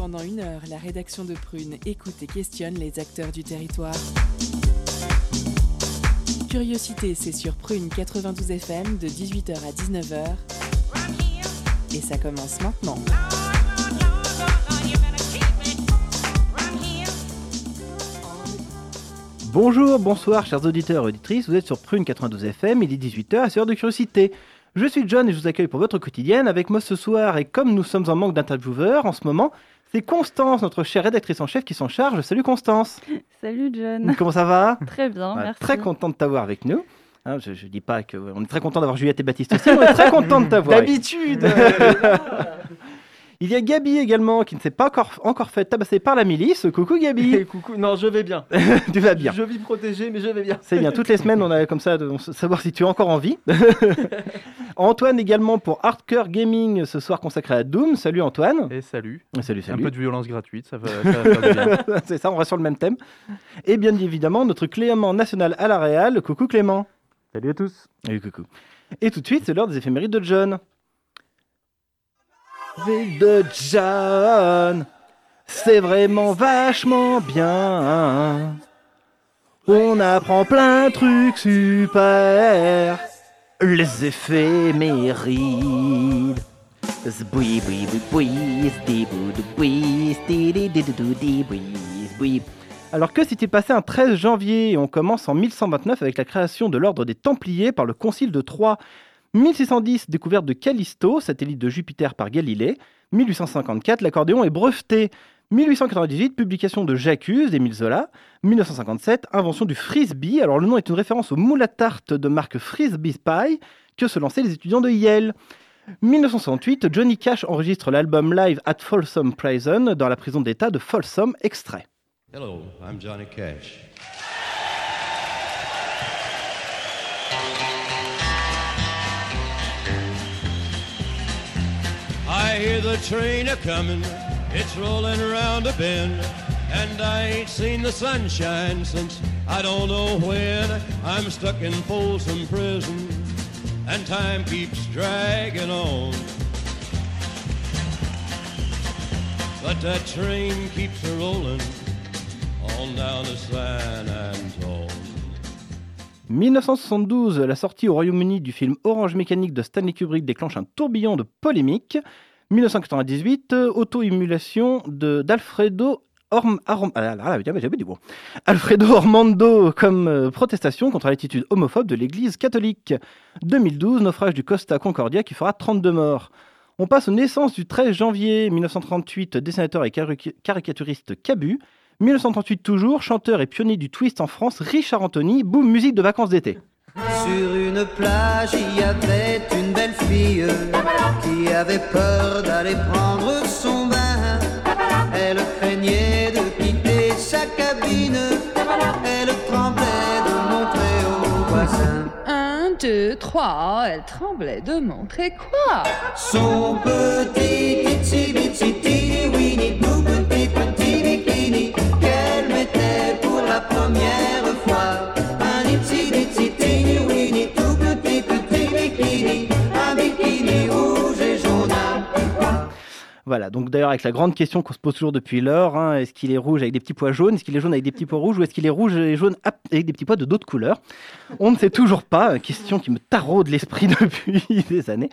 Pendant une heure, la rédaction de Prune écoute et questionne les acteurs du territoire. Curiosité, c'est sur Prune 92 FM de 18h à 19h. Et ça commence maintenant. Bonjour, bonsoir, chers auditeurs et auditrices. Vous êtes sur Prune 92 FM, il est 18h, c'est heure de curiosité. Je suis John et je vous accueille pour votre quotidienne. Avec moi ce soir, et comme nous sommes en manque d'intervieweurs en ce moment, c'est Constance, notre chère rédactrice en chef, qui s'en charge. Salut Constance. Salut John. Comment ça va? Très bien, Ouais, merci. Très content de t'avoir avec nous. Hein, je, je dis pas que on est très content d'avoir Juliette et Baptiste aussi, on est très content de t'avoir. D'habitude Il y a Gabi également qui ne s'est pas encore, encore fait tabasser par la milice. Coucou Gabi, Et coucou, non, je vais bien. tu vas bien. Je vis protégé, mais je vais bien. C'est bien, toutes les semaines on a comme ça de on savoir si tu es encore en vie. Antoine également pour Hardcore Gaming ce soir consacré à Doom. Salut Antoine. Et salut. Salut, Un salut. peu de violence gratuite, ça va, ça va faire du bien. C'est ça, on reste sur le même thème. Et bien évidemment, notre Clément national à la Réal. Coucou Clément. Salut à tous. Salut, coucou. Et tout de suite, c'est l'heure des éphémérides de John. Éphémérides de John, c'est vraiment vachement bien. On apprend plein de trucs super. Les éphémérides. Boui. Alors que s'est-il passé un 13 janvier? On commence en 1129 avec la création de l'ordre des Templiers par le Concile de Troyes. 1610, découverte de Callisto, satellite de Jupiter par Galilée. 1854, l'accordéon est breveté. 1898, publication de J'accuse d'Émile Zola. 1957, invention du frisbee. Alors le nom est une référence au moule à tarte de marque Frisbee Pie que se lançaient les étudiants de Yale. 1968, Johnny Cash enregistre l'album live at Folsom Prison dans la prison d'État de Folsom, extrait. Hello, I'm Johnny Cash. Hear the train a comin', it's rollin' around a bend, and I ain't seen the sunshine since I don't know when. I'm stuck in Folsom Prison, and time keeps dragging on. But that train keeps a rollin' on down to San Antone. 1972, la sortie au Royaume-Uni du film Orange Mécanique de Stanley Kubrick déclenche un tourbillon de polémiques. 1998, euh, auto-émulation d'Alfredo ah. Alfredo Ormando comme euh, protestation contre l'attitude homophobe de l'Église catholique. 2012, naufrage du Costa Concordia qui fera 32 morts. On passe aux naissances du 13 janvier 1938, dessinateur et cari- caricaturiste Cabu. 1938 toujours, chanteur et pionnier du twist en France, Richard Anthony, boum, musique de vacances d'été. Sur une plage, il y avait une belle fille qui avait peur d'aller prendre son bain. Elle craignait de quitter sa cabine. Elle tremblait de montrer aux voisins Un, deux, trois, elle tremblait de montrer quoi? Son petit itsy bitsy teeny weeny tout petit petit bikini qu'elle mettait pour la première Donc d'ailleurs avec la grande question qu'on se pose toujours depuis lors, hein, est-ce qu'il est rouge avec des petits pois jaunes, est-ce qu'il est jaune avec des petits pois rouges, ou est-ce qu'il est rouge et jaune avec des petits pois de d'autres couleurs? On ne sait toujours pas, question qui me taraude l'esprit depuis des années.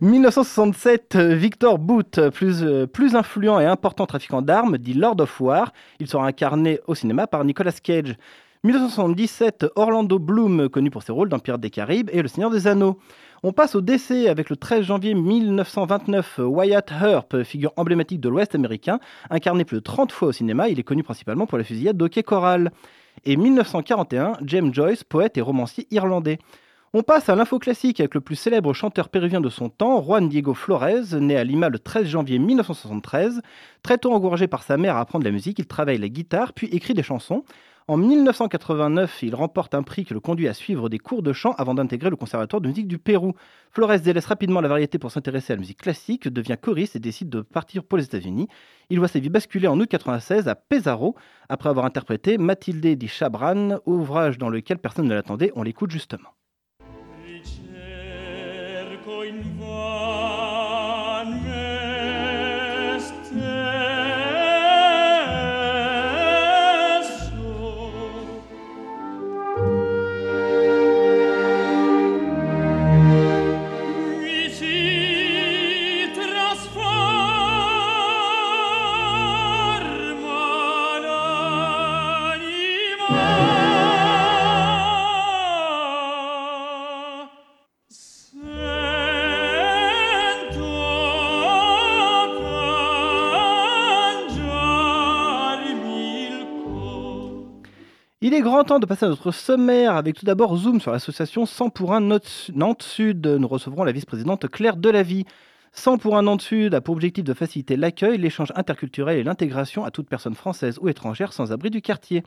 1967, euh, Victor euh, plus influent et important trafiquant d'armes, dit Lord of War, il sera incarné au cinéma par Nicolas Cage. 1977, Orlando Bloom, connu pour ses rôles dans Pirates des Caraïbes et Le Seigneur des Anneaux. On passe au décès avec le 13 janvier 1929, Wyatt Earp, figure emblématique de l'Ouest américain, incarné plus de 30 fois au cinéma, il est connu principalement pour la fusillade d'Hockey Coral. Et 1941, James Joyce, poète et romancier irlandais. On passe à l'info classique avec le plus célèbre chanteur péruvien de son temps, Juan Diego Flores, né à Lima le 13 janvier 1973. Très tôt encouragé par sa mère à apprendre la musique, il travaille la guitare puis écrit des chansons. En 1989, il remporte un prix qui le conduit à suivre des cours de chant avant d'intégrer le Conservatoire de musique du Pérou. Flores délaisse rapidement la variété pour s'intéresser à la musique classique, devient choriste et décide de partir pour les États-Unis. Il voit sa vie basculer en août 96 à Pesaro, après avoir interprété Matilde di Chabran, ouvrage dans lequel personne ne l'attendait. On l'écoute justement. Il est grand temps de passer à notre sommaire avec tout d'abord Zoom sur l'association 100 pour 1 Nantes Sud. Nous recevrons la vice-présidente Claire Delavie. 100 pour 1 Nantes Sud a pour objectif de faciliter l'accueil, l'échange interculturel et l'intégration à toute personne française ou étrangère sans abri du quartier.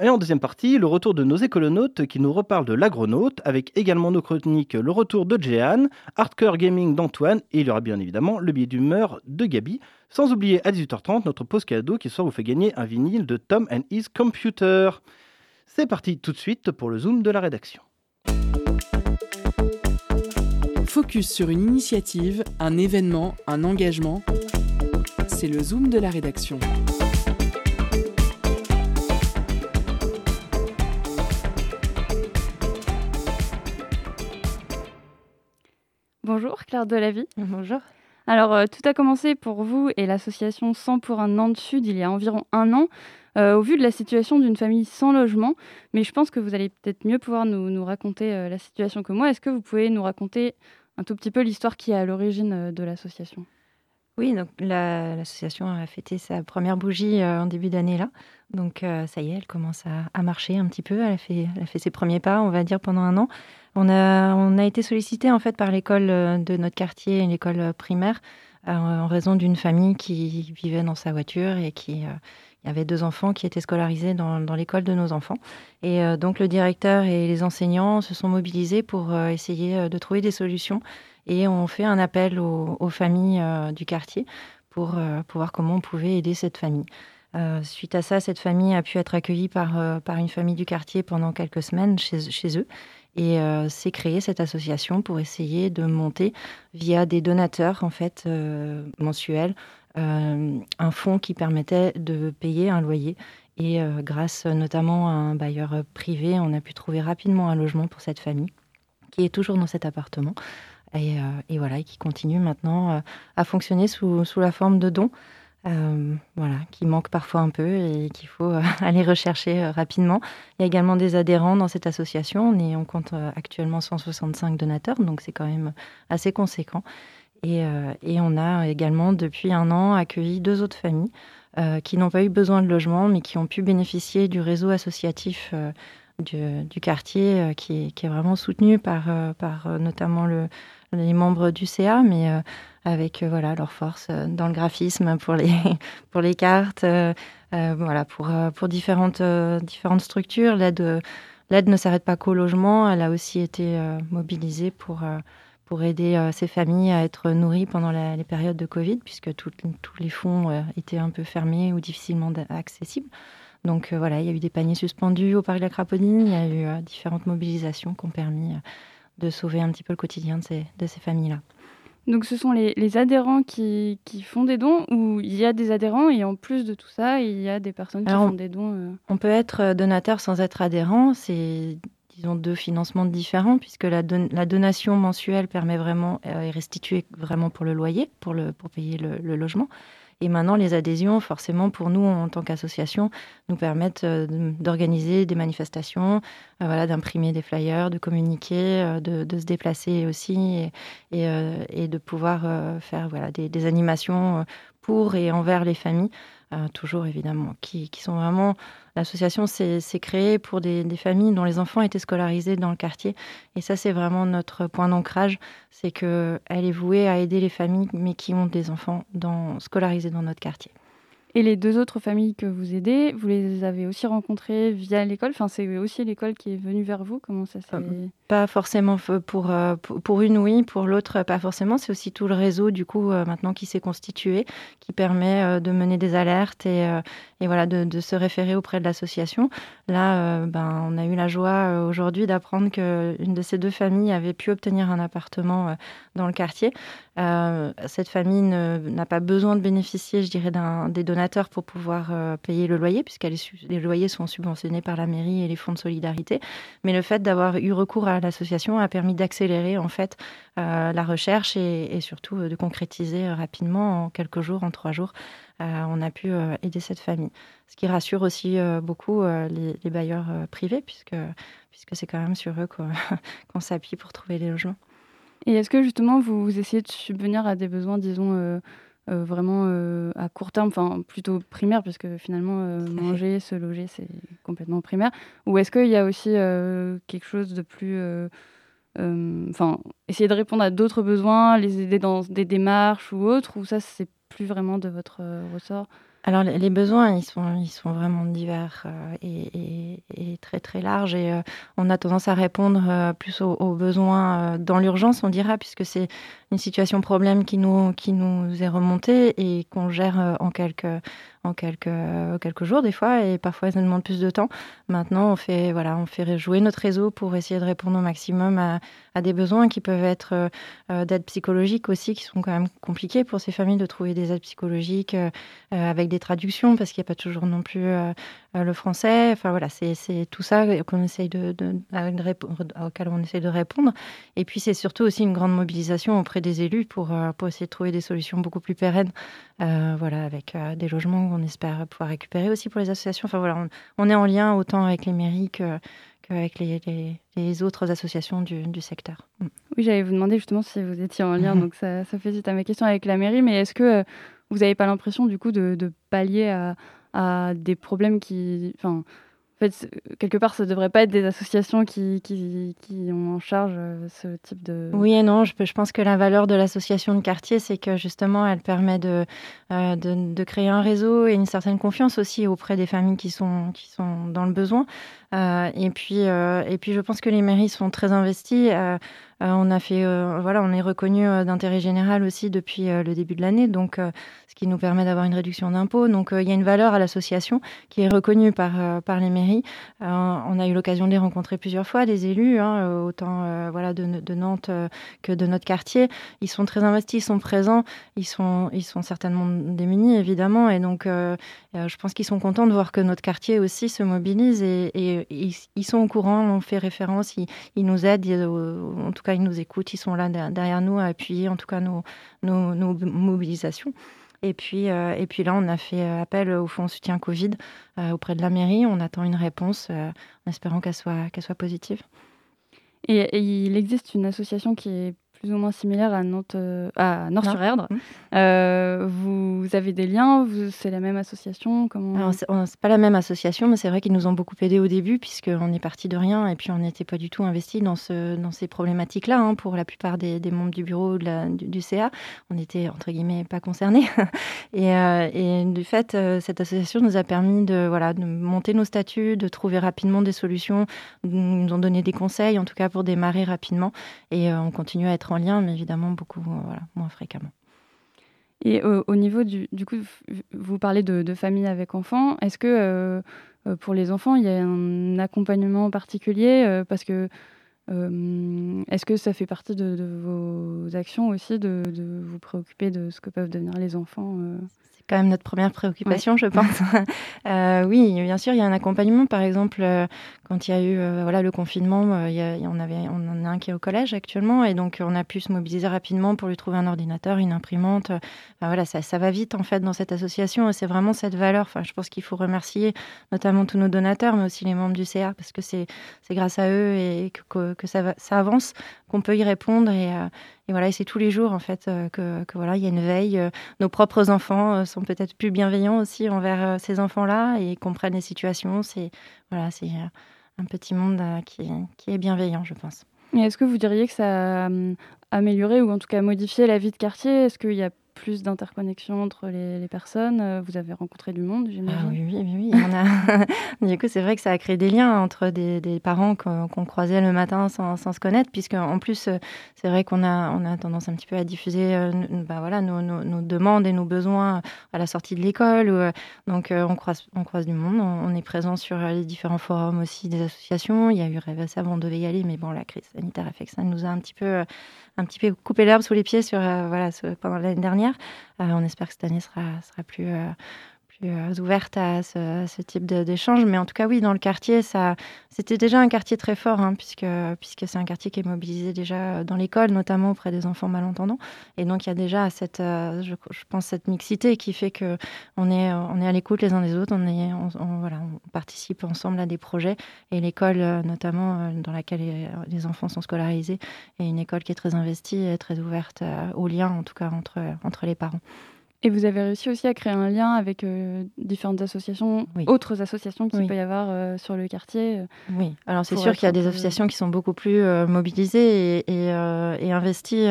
Et en deuxième partie, le retour de nos écolonautes qui nous reparlent de l'agronaute, avec également nos chroniques le retour de Jeanne, Hardcore Gaming d'Antoine, et il y aura bien évidemment le billet d'humeur de Gabi. Sans oublier à 18h30 notre pause cadeau qui soir vous fait gagner un vinyle de Tom and His Computer. C'est parti tout de suite pour le zoom de la rédaction. Focus sur une initiative, un événement, un engagement. C'est le zoom de la rédaction. Bonjour Claire Delavie. Bonjour. Alors euh, tout a commencé pour vous et l'association 100 pour un Nantes Sud il y a environ un an, euh, au vu de la situation d'une famille sans logement. Mais je pense que vous allez peut-être mieux pouvoir nous, nous raconter euh, la situation que moi. Est-ce que vous pouvez nous raconter un tout petit peu l'histoire qui est à l'origine de l'association? Oui, donc la- l'association a fêté sa première bougie en début d'année là. Donc ça y est, elle commence à, à marcher un petit peu. Elle a, fait, elle a fait ses premiers pas, on va dire, pendant un an. On a, été sollicité en fait par l'école euh, de notre quartier, l'école euh, primaire, euh, en raison d'une famille qui vivait dans sa voiture et qui y avait deux enfants qui étaient scolarisés dans, l'école de nos enfants. Et donc le directeur et les enseignants se sont mobilisés pour essayer de trouver des solutions et on fait un appel aux, familles du quartier pour, voir comment on pouvait aider cette famille. Suite à ça, cette famille a pu être accueillie par, une famille du quartier pendant quelques semaines chez eux. Et euh, s'est créée cette association pour essayer de monter via des donateurs en fait euh, mensuels euh, un fonds qui permettait de payer un loyer. Et euh, grâce notamment à un bailleur privé, on a pu trouver rapidement un logement pour cette famille qui est toujours dans cet appartement. Et, et voilà, et qui continue maintenant à fonctionner sous, sous la forme de dons. Euh, voilà, qui manque parfois un peu et qu'il faut euh, aller rechercher euh, rapidement. Il y a également des adhérents dans cette association. On, est, on compte actuellement 165 donateurs, donc c'est quand même assez conséquent. Et, on a également, depuis un an, accueilli deux autres familles qui n'ont pas eu besoin de logement, mais qui ont pu bénéficier du réseau associatif du, quartier, qui, est, qui est vraiment soutenu par, par notamment le, les membres du CA, mais euh, avec euh, voilà, leur force euh, dans le graphisme pour les, pour les cartes, voilà, pour, pour différentes, différentes structures. L'aide l'aide ne s'arrête pas qu'au logement, elle a aussi été mobilisée pour, pour aider ces familles à être nourries pendant les périodes de Covid, puisque tous les fonds étaient un peu fermés ou difficilement accessibles. Donc voilà, il y a eu des paniers suspendus au Parc de la Craponine, il y a eu différentes mobilisations qui ont permis de sauver un petit peu le quotidien de ces, de ces familles-là. Donc ce sont les, les adhérents qui, qui font des dons ou il y a des adhérents et en plus de tout ça, il y a des personnes qui Alors, font des dons euh, On peut être euh, donateur sans être adhérent. C'est, disons, deux financements différents, puisque la, don- la donation mensuelle permet vraiment, euh, est restituée vraiment pour le loyer, pour, le, pour payer le, le logement. Et maintenant, les adhésions, forcément, pour nous, en tant qu'association, nous permettent euh, d'organiser des manifestations, euh, voilà, d'imprimer des flyers, de communiquer, euh, de, se déplacer aussi, et, de pouvoir faire voilà, des animations et envers les familles, euh, toujours évidemment, qui, qui sont vraiment L'association s'est créée pour des, des familles dont les enfants étaient scolarisés dans le quartier. Et ça, c'est vraiment notre point d'ancrage. C'est qu'elle est vouée à aider les familles, mais qui ont des enfants dans, scolarisés dans notre quartier. Et les deux autres familles que vous aidez, vous les avez aussi rencontrées via l'école? Enfin, c'est aussi l'école qui est venue vers vous? Comment ça s'est... Pas forcément pour, euh, pour, une, oui, pour l'autre, pas forcément. C'est aussi tout le réseau, du coup, euh, maintenant qui s'est constitué, qui permet euh, de mener des alertes et, euh, et voilà, de, se référer auprès de l'association. Là, euh, ben, on a eu la joie euh, aujourd'hui d'apprendre qu'une de ces deux familles avait pu obtenir un appartement euh, dans le quartier. Euh, cette famille n'a pas besoin de bénéficier, je dirais, des donateurs pour pouvoir euh, payer le loyer, puisque les loyers sont subventionnés par la mairie et les fonds de solidarité. Mais le fait d'avoir eu recours à l'association a permis d'accélérer en fait euh, la recherche et, surtout de concrétiser rapidement en quelques jours, en trois jours, on a pu aider cette famille. Ce qui rassure aussi beaucoup les, bailleurs privés, puisque, c'est quand même sur eux qu'on qu'on s'appuie pour trouver les logements. Et est-ce que justement vous, vous essayez de subvenir à des besoins, disons, euh, euh, vraiment euh, à court terme, enfin plutôt primaire, puisque finalement manger, se loger, c'est complètement primaire. Ou est-ce qu'il y a aussi quelque chose de plus, enfin essayer de répondre à d'autres besoins, les aider dans des démarches ou autres, ou ça c'est plus vraiment de votre ressort? Alors les besoins, ils sont, ils sont vraiment divers euh, et, très très larges. Et euh, on a tendance à répondre euh, plus aux, besoins dans l'urgence, on dira, puisque c'est une situation problème qui nous, qui nous est remontée et qu'on gère en quelques, quelques, quelques jours des fois et parfois ça demande plus de temps. Maintenant, on fait, voilà, on fait jouer notre réseau pour essayer de répondre au maximum à, des besoins qui peuvent être euh, euh, d'aide psychologique aussi, qui sont quand même compliqués pour ces familles de trouver des aides psychologiques euh, euh, avec des traductions parce qu'il n'y a pas toujours non plus le français. Enfin voilà, c'est tout ça qu'on essaye de, de, auquel on essaye de répondre. Et puis c'est surtout aussi une grande mobilisation auprès des élus pour, euh, pour essayer de trouver des solutions beaucoup plus pérennes. Euh, voilà, avec euh, des logements qu'on espère pouvoir récupérer aussi pour les associations. Enfin voilà, on, on est en lien autant avec les mairies que qu'avec les, les, les autres associations du, du secteur. Mm. Oui, j'allais vous demander justement si vous étiez en lien, donc ça, ça fait suite à ma question avec la mairie, mais est-ce que euh, vous n'avez pas l'impression du coup de, de pallier à, à des problèmes qui... Enfin, en fait, quelque part, ça ne devrait pas être des associations qui, qui, qui ont en charge euh, ce type de... Oui et non, je, pense que la valeur de l'association de quartier, c'est que justement, elle permet de, euh, de, de créer un réseau et une certaine confiance aussi auprès des familles qui sont, qui sont dans le besoin. Euh, et, puis, et puis, je pense que les mairies sont très investies. Euh, on a fait, euh, voilà, on est reconnu euh, d'intérêt général aussi depuis le début de l'année, donc ce qui nous permet d'avoir une réduction d'impôts. Donc, il y a une valeur à l'association qui est reconnue par, par les mairies. On a eu l'occasion de les rencontrer plusieurs fois, des élus, hein, autant voilà, de, Nantes que de notre quartier. Ils sont très investis, ils sont présents, ils sont, ils sont certainement démunis, évidemment. Et donc, je pense qu'ils sont contents de voir que notre quartier aussi se mobilise et, ils, sont au courant, on fait référence, ils, ils nous aident, en tout cas, ils nous écoutent, ils sont là der- derrière nous à appuyer, en tout cas, nos, mobilisations. Et puis, euh, et puis là, on a fait euh, appel au fonds soutien Covid euh, auprès de la mairie. On attend une réponse en espérant qu'elle soit, qu'elle soit positive. Et, et il existe une association qui est plus ou moins similaire à Nantes, euh, à Nord-sur-Erdre. Mmh. Euh, vous avez des liens C'est la même association Comment... C'est pas la même association, mais c'est vrai qu'ils nous ont beaucoup aidés au début, puisqu'on est parti de rien et puis on n'était pas du tout investi dans, ce, dans ces problématiques-là. hein, pour la plupart des, des membres du bureau de la- du, du CA, on était entre guillemets pas concernés. et, euh, et du fait, cette association nous a permis de, voilà, de monter nos statuts, de trouver rapidement des solutions. Ils nous ont donné des conseils, en tout cas pour démarrer rapidement. Et on continue à être en lien, mais évidemment beaucoup euh, moins fréquemment. Et au, au niveau du, du coup, vous parlez de, famille avec enfants. Est-ce que euh, euh, pour les enfants, il y a un accompagnement particulier euh, Parce que euh, est-ce que ça fait partie de, vos actions aussi de, vous préoccuper de ce que peuvent devenir les enfants euh? Quand même notre première préoccupation, je pense. Euh, oui, bien sûr, il y a un accompagnement. Par exemple, euh, quand il y a eu euh, voilà, le confinement, il y a- il y en avait, on en a un qui est au collège actuellement, et donc on a pu se mobiliser rapidement pour lui trouver un ordinateur, une imprimante. Enfin, voilà, ça, ça va vite en fait dans cette association, et c'est vraiment cette valeur. Enfin, je pense qu'il faut remercier notamment tous nos donateurs, mais aussi les membres du CA, parce que c'est c'est grâce à eux et que, que, que ça, va- ça avance qu'on peut y répondre. Et, euh, et voilà, c'est tous les jours en fait euh, que, voilà, il y a une veille. euh, nos propres enfants sont peut-être plus bienveillants aussi envers ces enfants-là et comprennent les situations. C'est voilà, c'est un petit monde qui, qui est bienveillant, je pense. Est-ce que vous diriez que ça a amélioré ou en tout cas modifié la vie de quartier? Est-ce qu'il y a plus d'interconnexion entre les, les personnes Euh, Vous avez rencontré du monde, Ah j'imagine oui, oui, oui, oui. On a... du coup, c'est vrai que ça a créé des liens entre des, des parents qu'on croisait le matin sans, sans se connaître, puisque en plus, euh, c'est vrai qu'on a, on a tendance un petit peu à diffuser euh, bah, voilà, nos, nos- nos demandes et nos besoins à la sortie de l'école. euh, donc, euh, on, croise, on croise du monde. On, on est présent sur euh, les différents forums aussi des associations. Il y a eu Rêve avant, on devait y aller, mais bon, la crise sanitaire a fait que ça nous a un petit peu, euh, un petit peu coupé l'herbe sous les pieds sur, euh, voilà, ce- pendant l'année dernière. Euh, on espère que cette année sera, plus, euh, plus euh, ouverte à ce, type d'échange. Mais en tout cas, oui, dans le quartier, ça, c'était déjà un quartier très fort, hein, puisque, puisque c'est un quartier qui est mobilisé déjà dans l'école, notamment auprès des enfants malentendants. Et donc, il y a déjà cette, euh, je, pense, cette mixité qui fait que on est, on est à l'écoute les uns des autres, on, est, voilà, on participe ensemble à des projets. Et l'école, euh, notamment, dans laquelle les, enfants sont scolarisés, est une école qui est très investie et très ouverte euh, aux liens, en tout cas, entre les parents. Et vous avez réussi aussi à créer un lien avec euh, différentes associations, Oui. autres associations qu'il Oui. peut y avoir euh, sur le quartier. euh. Oui, alors c'est sûr qu'il y a des associations qui sont beaucoup plus euh, mobilisées et, et, et investies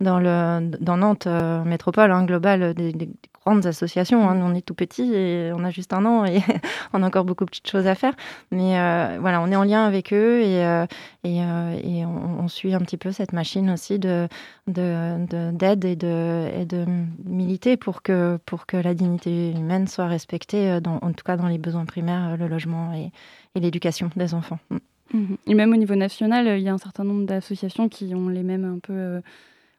dans, le, dans Nantes métropole, hein, globale, des, des grandes associations. hein. On est tout petit et on a juste un an et on a encore beaucoup de petites choses à faire. Mais euh, voilà, on est en lien avec eux et, euh, euh, on, suit un petit peu cette machine aussi de de- de- d'aide et, de, de militer pour que, pour que la dignité humaine soit respectée, en tout cas dans les besoins primaires, le logement et, l'éducation des enfants. Mm. Mhm. Et même au niveau national, il y a un certain nombre d'associations qui ont les mêmes un peu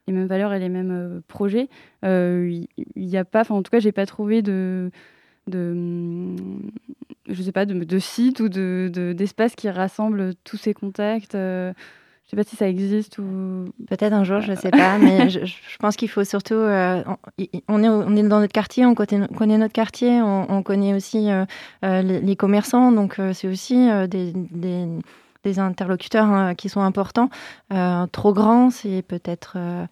les mêmes valeurs et les mêmes euh, projets. Euh, Il il y a pas, enfin en tout cas, j'ai pas trouvé de de je sais pas de, de site ou de de- d'espace qui rassemble tous ces contacts. euh, je sais pas si ça existe ou Peut-être un jour, je ne sais pas, mais je, je pense qu'il faut surtout. euh, on, est, on est dans notre quartier, on connaît, on connaît notre quartier, on, on connaît aussi euh, euh, les, les commerçants, donc euh, c'est aussi euh, des, des, des interlocuteurs hein, qui sont importants. Euh, trop grand, c'est peut-être. euh,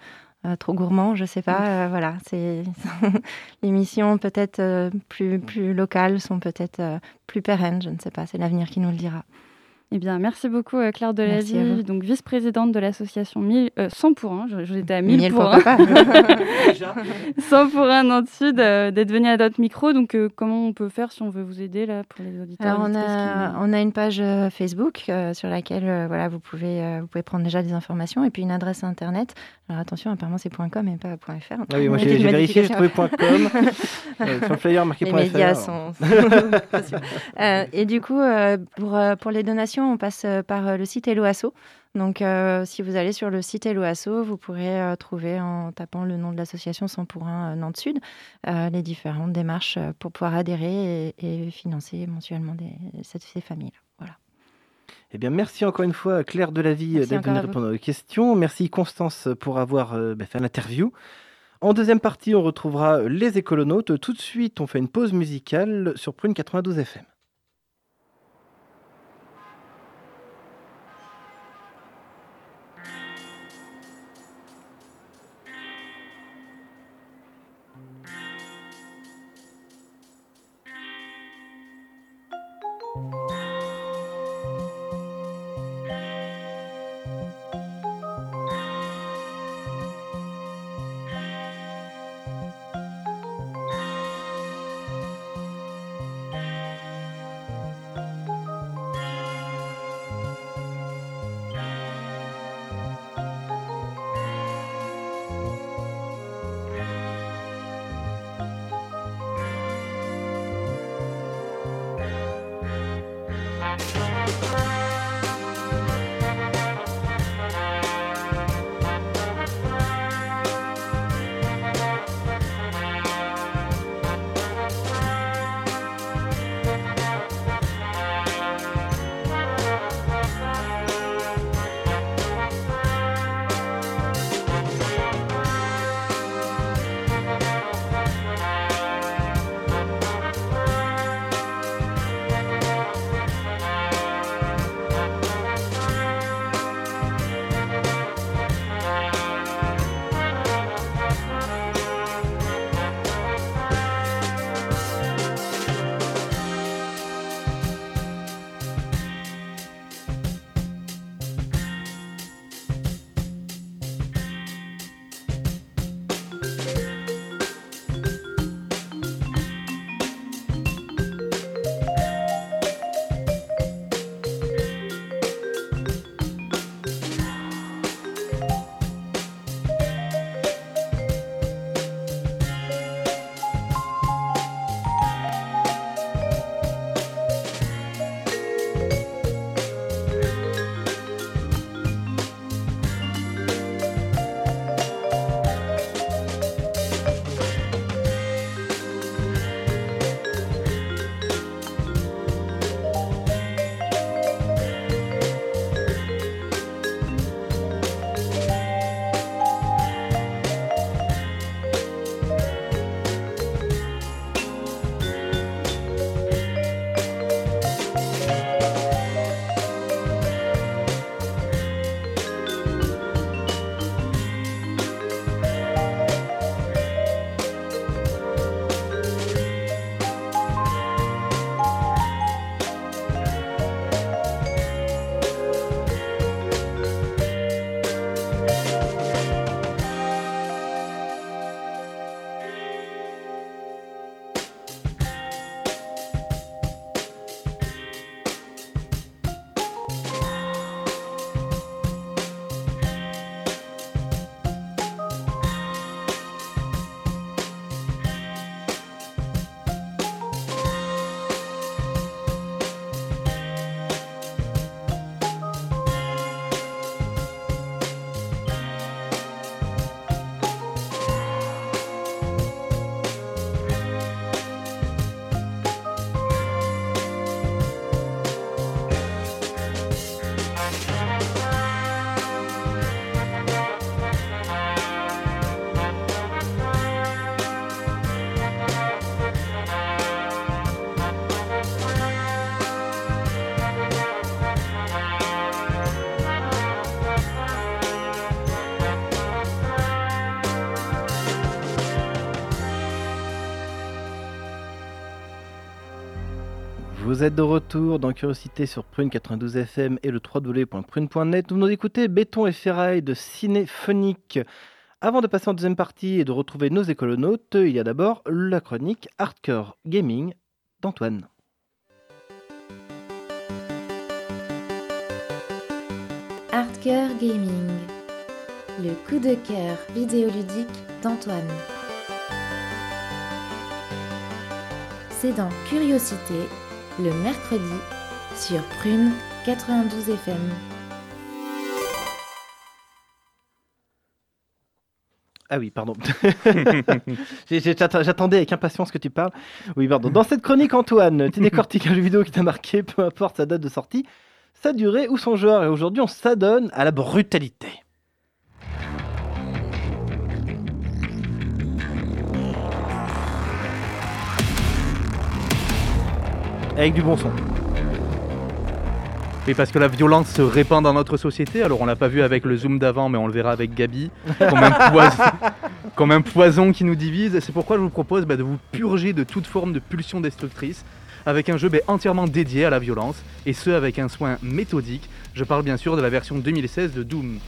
euh, trop gourmand, je sais pas. voilà, c'est les missions peut-être plus plus locales sont peut-être plus pérennes. Je ne sais pas. C'est l'avenir qui nous le dira. Eh bien, merci beaucoup euh, Claire vous. donc vice-présidente de l'association 1000, euh, 100 pour 1, j'étais à 1000 Miel pour pour 1. papa. 100 pour 1 Nantes Sud, euh, d'être venu à notre micro. Donc, euh, comment on peut faire si on veut vous aider là pour les auditeurs Alors on a, qui- on a une page euh, Facebook euh, sur laquelle euh, voilà, vous, pouvez, euh, vous pouvez prendre déjà des informations et puis une adresse internet. Alors attention, apparemment c'est .com et pas .fr. Ah oui, moi Il y a j'ai vérifié, j'ai trouvé .com. Euh, sur le flyer marqué Les .fr. médias sont. Euh, et du coup, euh, pour, euh, pour les donations, on passe euh, par euh, le site Hello Asso. Donc, euh, si vous allez sur le site Hello Asso, vous pourrez euh, trouver en tapant le nom de l'association 100 pour 1 Nantes Sud euh, les différentes démarches pour pouvoir adhérer et, et financer mensuellement des, cette- ces familles. Voilà. Eh bien, merci encore une fois, Claire Delavie, d'être venue répondre aux questions. Merci, Constance, pour avoir bah, fait l'interview. En deuxième partie, on retrouvera les écolonautes. Tout de suite, on fait une pause musicale sur Prune 92 FM. Vous êtes de retour dans Curiosité sur Prune 92 FM et le www.prune.net. Vous nous écoutez Béton et Ferraille de Cinéphonique. Avant de passer en deuxième partie et de retrouver nos écolonautes, il y a d'abord la chronique Hardcore Gaming d'Antoine. Hardcore Gaming, le coup de cœur vidéoludique d'Antoine. C'est dans Curiosité, le mercredi, sur Prune 92 FM. Ah oui, pardon. J'attendais avec impatience que tu parles. Oui, pardon. Dans cette chronique, Antoine, tu décortiques un jeu vidéo qui t'a marqué, peu importe sa date de sortie, sa durée ou son genre. Et aujourd'hui, on s'adonne à la brutalité. Avec du bon son. Et parce que la violence se répand dans notre société, alors on l'a pas vu avec le zoom d'avant, mais on le verra avec Gabi, comme un poison, comme un poison qui nous divise. C'est pourquoi je vous propose bah, de vous purger de toute forme de pulsion destructrice avec un jeu bah, entièrement dédié à la violence, et ce avec un soin méthodique. Je parle bien sûr de la version 2016 de Doom.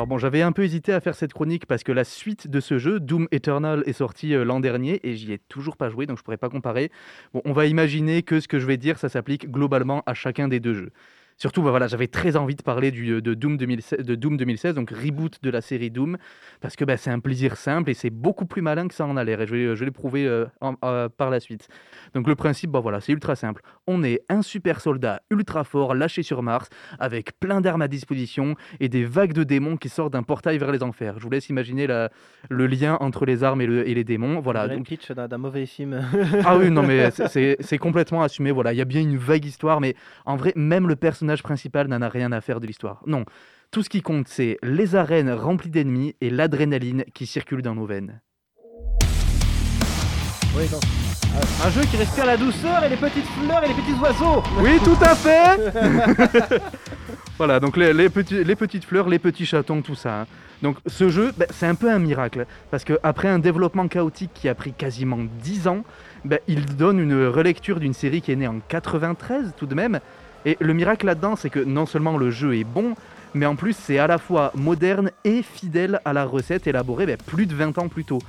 Alors bon, j'avais un peu hésité à faire cette chronique parce que la suite de ce jeu, Doom Eternal, est sortie euh, l'an dernier et j'y ai toujours pas joué, donc je pourrais pas comparer. Bon, on va imaginer que ce que je vais dire, ça s'applique globalement à chacun des deux jeux. Surtout, bah voilà, j'avais très envie de parler du, euh, de, Doom 2016, de Doom 2016, donc reboot de la série Doom, parce que bah, c'est un plaisir simple et c'est beaucoup plus malin que ça en a l'air, et je vais, je vais le prouver euh, en- euh, par la suite. Donc le principe, bah voilà, c'est ultra simple. On est un super soldat ultra fort lâché sur Mars, avec plein d'armes à disposition et des vagues de démons qui sortent d'un portail vers les enfers. Je vous laisse imaginer la- le lien entre les armes et, le- et les démons. Voilà. Donc- pitch d'un mauvais film. ah oui, non, mais c'est complètement assumé. Voilà, il y a bien une vague histoire, mais en vrai, même le personnage principal n'en a rien à faire de l'histoire. Non, tout ce qui compte, c'est les arènes remplies d'ennemis et l'adrénaline qui circule dans nos veines. Oui, non. Euh, Un jeu qui respire la douceur et les petites fleurs et les petits oiseaux. Oui, tout à fait Voilà, donc les, les petits, les petites fleurs, les petits chatons, tout ça. hein. Donc ce jeu, bah, c'est un peu un miracle, parce qu'après un développement chaotique qui a pris quasiment 10 ans, bah, il donne une relecture d'une série qui est née en 93 tout de même. Et le miracle là-dedans, c'est que non seulement le jeu est bon, mais en plus c'est à la fois moderne et fidèle à la recette élaborée bah, plus de 20 ans plus tôt.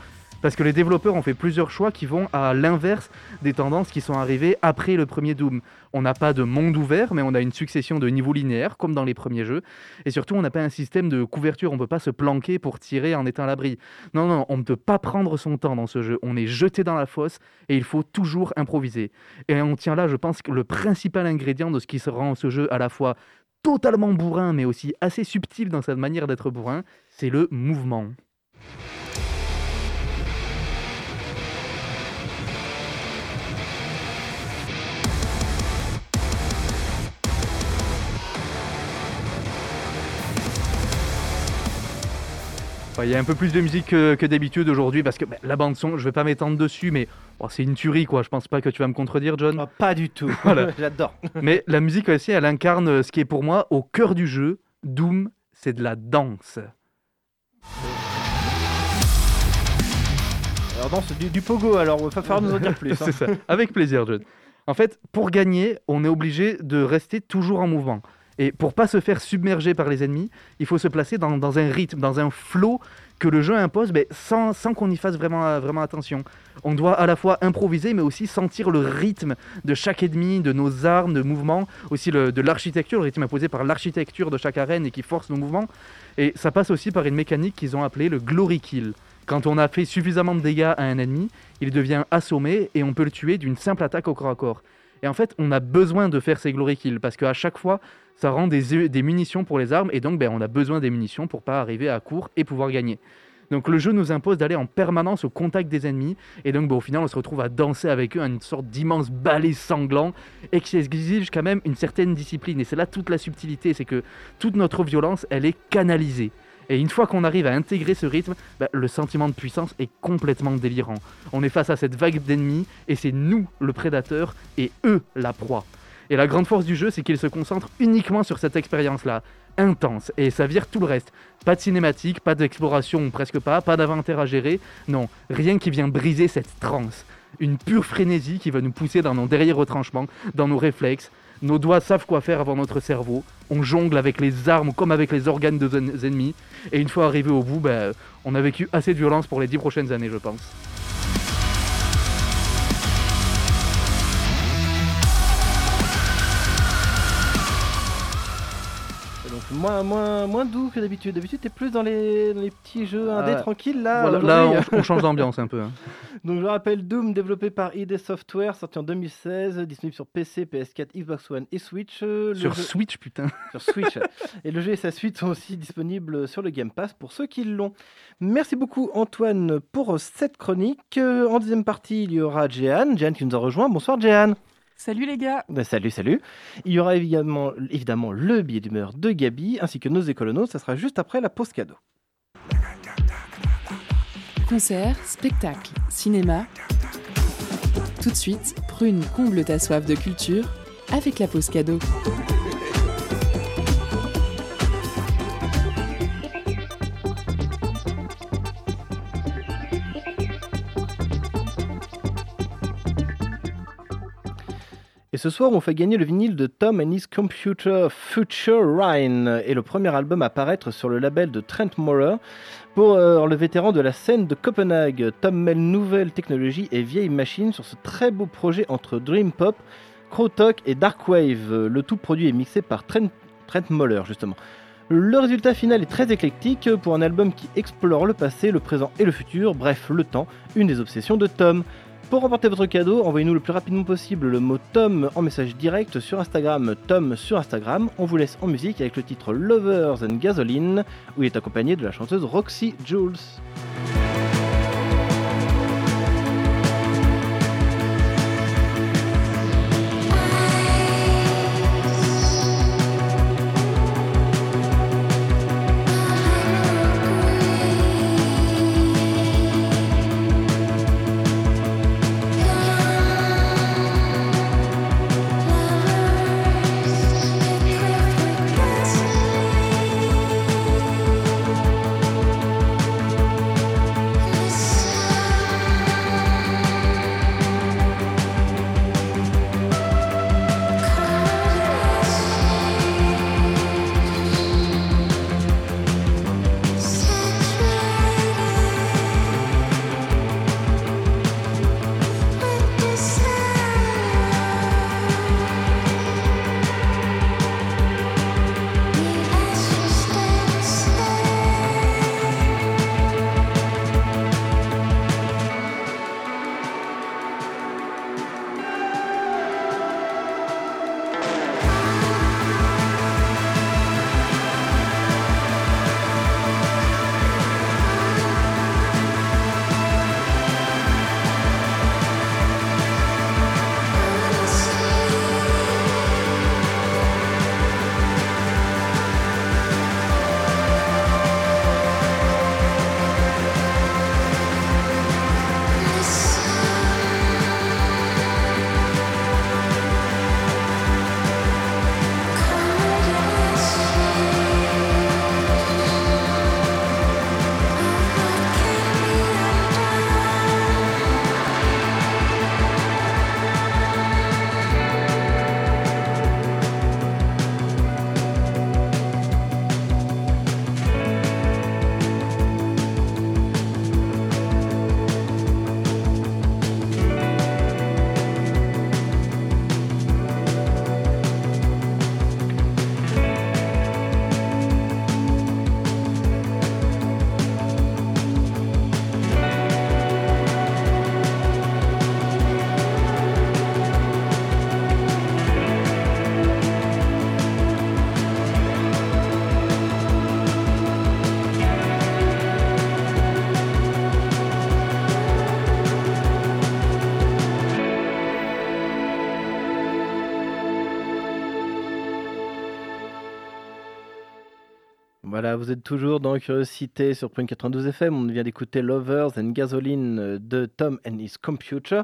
Parce que les développeurs ont fait plusieurs choix qui vont à l'inverse des tendances qui sont arrivées après le premier Doom. On n'a pas de monde ouvert, mais on a une succession de niveaux linéaires, comme dans les premiers jeux. Et surtout, on n'a pas un système de couverture, on ne peut pas se planquer pour tirer en étant à l'abri. Non, non, on ne peut pas prendre son temps dans ce jeu. On est jeté dans la fosse et il faut toujours improviser. Et on tient là, je pense, le principal ingrédient de ce qui se rend ce jeu à la fois totalement bourrin, mais aussi assez subtil dans sa manière d'être bourrin, c'est le mouvement. Il y a un peu plus de musique que, que d'habitude aujourd'hui parce que bah, la bande son, je vais pas m'étendre dessus, mais oh, c'est une tuerie quoi. Je pense pas que tu vas me contredire, John. Oh, pas du tout. Voilà. J'adore. Mais la musique aussi, elle incarne euh, ce qui est pour moi au cœur du jeu. Doom, c'est de la danse. Alors dans ce- du, du pogo, alors il va falloir nous en dire plus. hein. c'est ça. Avec plaisir, John. En fait, pour gagner, on est obligé de rester toujours en mouvement. Et pour pas se faire submerger par les ennemis, il faut se placer dans, un rythme, dans un flow que le jeu impose, mais sans, sans qu'on y fasse vraiment, vraiment attention. On doit à la fois improviser, mais aussi sentir le rythme de chaque ennemi, de nos armes, de mouvements, aussi de l'architecture, le rythme imposé par l'architecture de chaque arène et qui force nos mouvements. Et ça passe aussi par une mécanique qu'ils ont appelée le glory kill. Quand on a fait suffisamment de dégâts à un ennemi, il devient assommé et on peut le tuer d'une simple attaque au corps à corps. Et en fait, on a besoin de faire ces glory kills parce qu'à chaque fois, ça rend des, munitions pour les armes et donc ben, on a besoin des munitions pour pas arriver à court et pouvoir gagner. Donc le jeu nous impose d'aller en permanence au contact des ennemis et donc ben, au final on se retrouve à danser avec eux à une sorte d'immense ballet sanglant et qui exige quand même une certaine discipline et c'est là toute la subtilité, c'est que toute notre violence elle est canalisée. Et une fois qu'on arrive à intégrer ce rythme, bah, le sentiment de puissance est complètement délirant. On est face à cette vague d'ennemis et c'est nous le prédateur et eux la proie. Et la grande force du jeu, c'est qu'il se concentre uniquement sur cette expérience-là, intense, et ça vire tout le reste. Pas de cinématique, pas d'exploration, presque pas, pas d'inventaire à gérer, non, rien qui vient briser cette transe. Une pure frénésie qui va nous pousser dans nos derrière retranchements, dans nos réflexes. Nos doigts savent quoi faire avant notre cerveau. On jongle avec les armes comme avec les organes de nos ennemis. Et une fois arrivé au bout, ben, on a vécu assez de violence pour les dix prochaines années, je pense. Donc moins, moins, moins doux que d'habitude. D'habitude, t'es plus dans les, dans les petits jeux indés tranquilles. Là, Voilà, là, on, on change d'ambiance un peu. hein. Donc je rappelle Doom développé par ID Software, sorti en 2016, disponible sur PC, PS4, Xbox One et Switch. Euh, le Sur jeu- Switch, putain. sur Switch. et le jeu et sa suite sont aussi disponibles sur le Game Pass pour ceux qui l'ont. Merci beaucoup Antoine pour cette chronique. Euh, En deuxième partie, il y aura Jeanne. Jeanne qui nous a rejoint. Bonsoir Jeanne. Salut les gars Ben, salut, salut. Il y aura évidemment, évidemment le billet d'humeur de Gabi ainsi que nos écolonos. Ça sera juste après la pause cadeau. Concert, spectacle, cinéma. Tout de suite, Prune comble ta soif de culture avec la pause cadeau. Ce soir, on fait gagner le vinyle de Tom and His Computer Future Rhine et le premier album à paraître sur le label de Trent Morer. Pour euh, le vétéran de la scène de Copenhague, Tom mêle nouvelles technologies et vieilles machines sur ce très beau projet entre Dream Pop, Krautrock et Darkwave. Le tout produit et mixé par Trent, Trent Moller, justement. Le résultat final est très éclectique pour un album qui explore le passé, le présent et le futur, bref, le temps, une des obsessions de Tom. Pour remporter votre cadeau, envoyez-nous le plus rapidement possible le mot Tom en message direct sur Instagram, Tom sur Instagram. On vous laisse en musique avec le titre Lovers and Gasoline, où il est accompagné de la chanteuse Roxy Jules. Voilà, vous êtes toujours dans Curiosité sur Prune 92 FM. On vient d'écouter Lovers and Gasoline euh, de Tom and His Computer.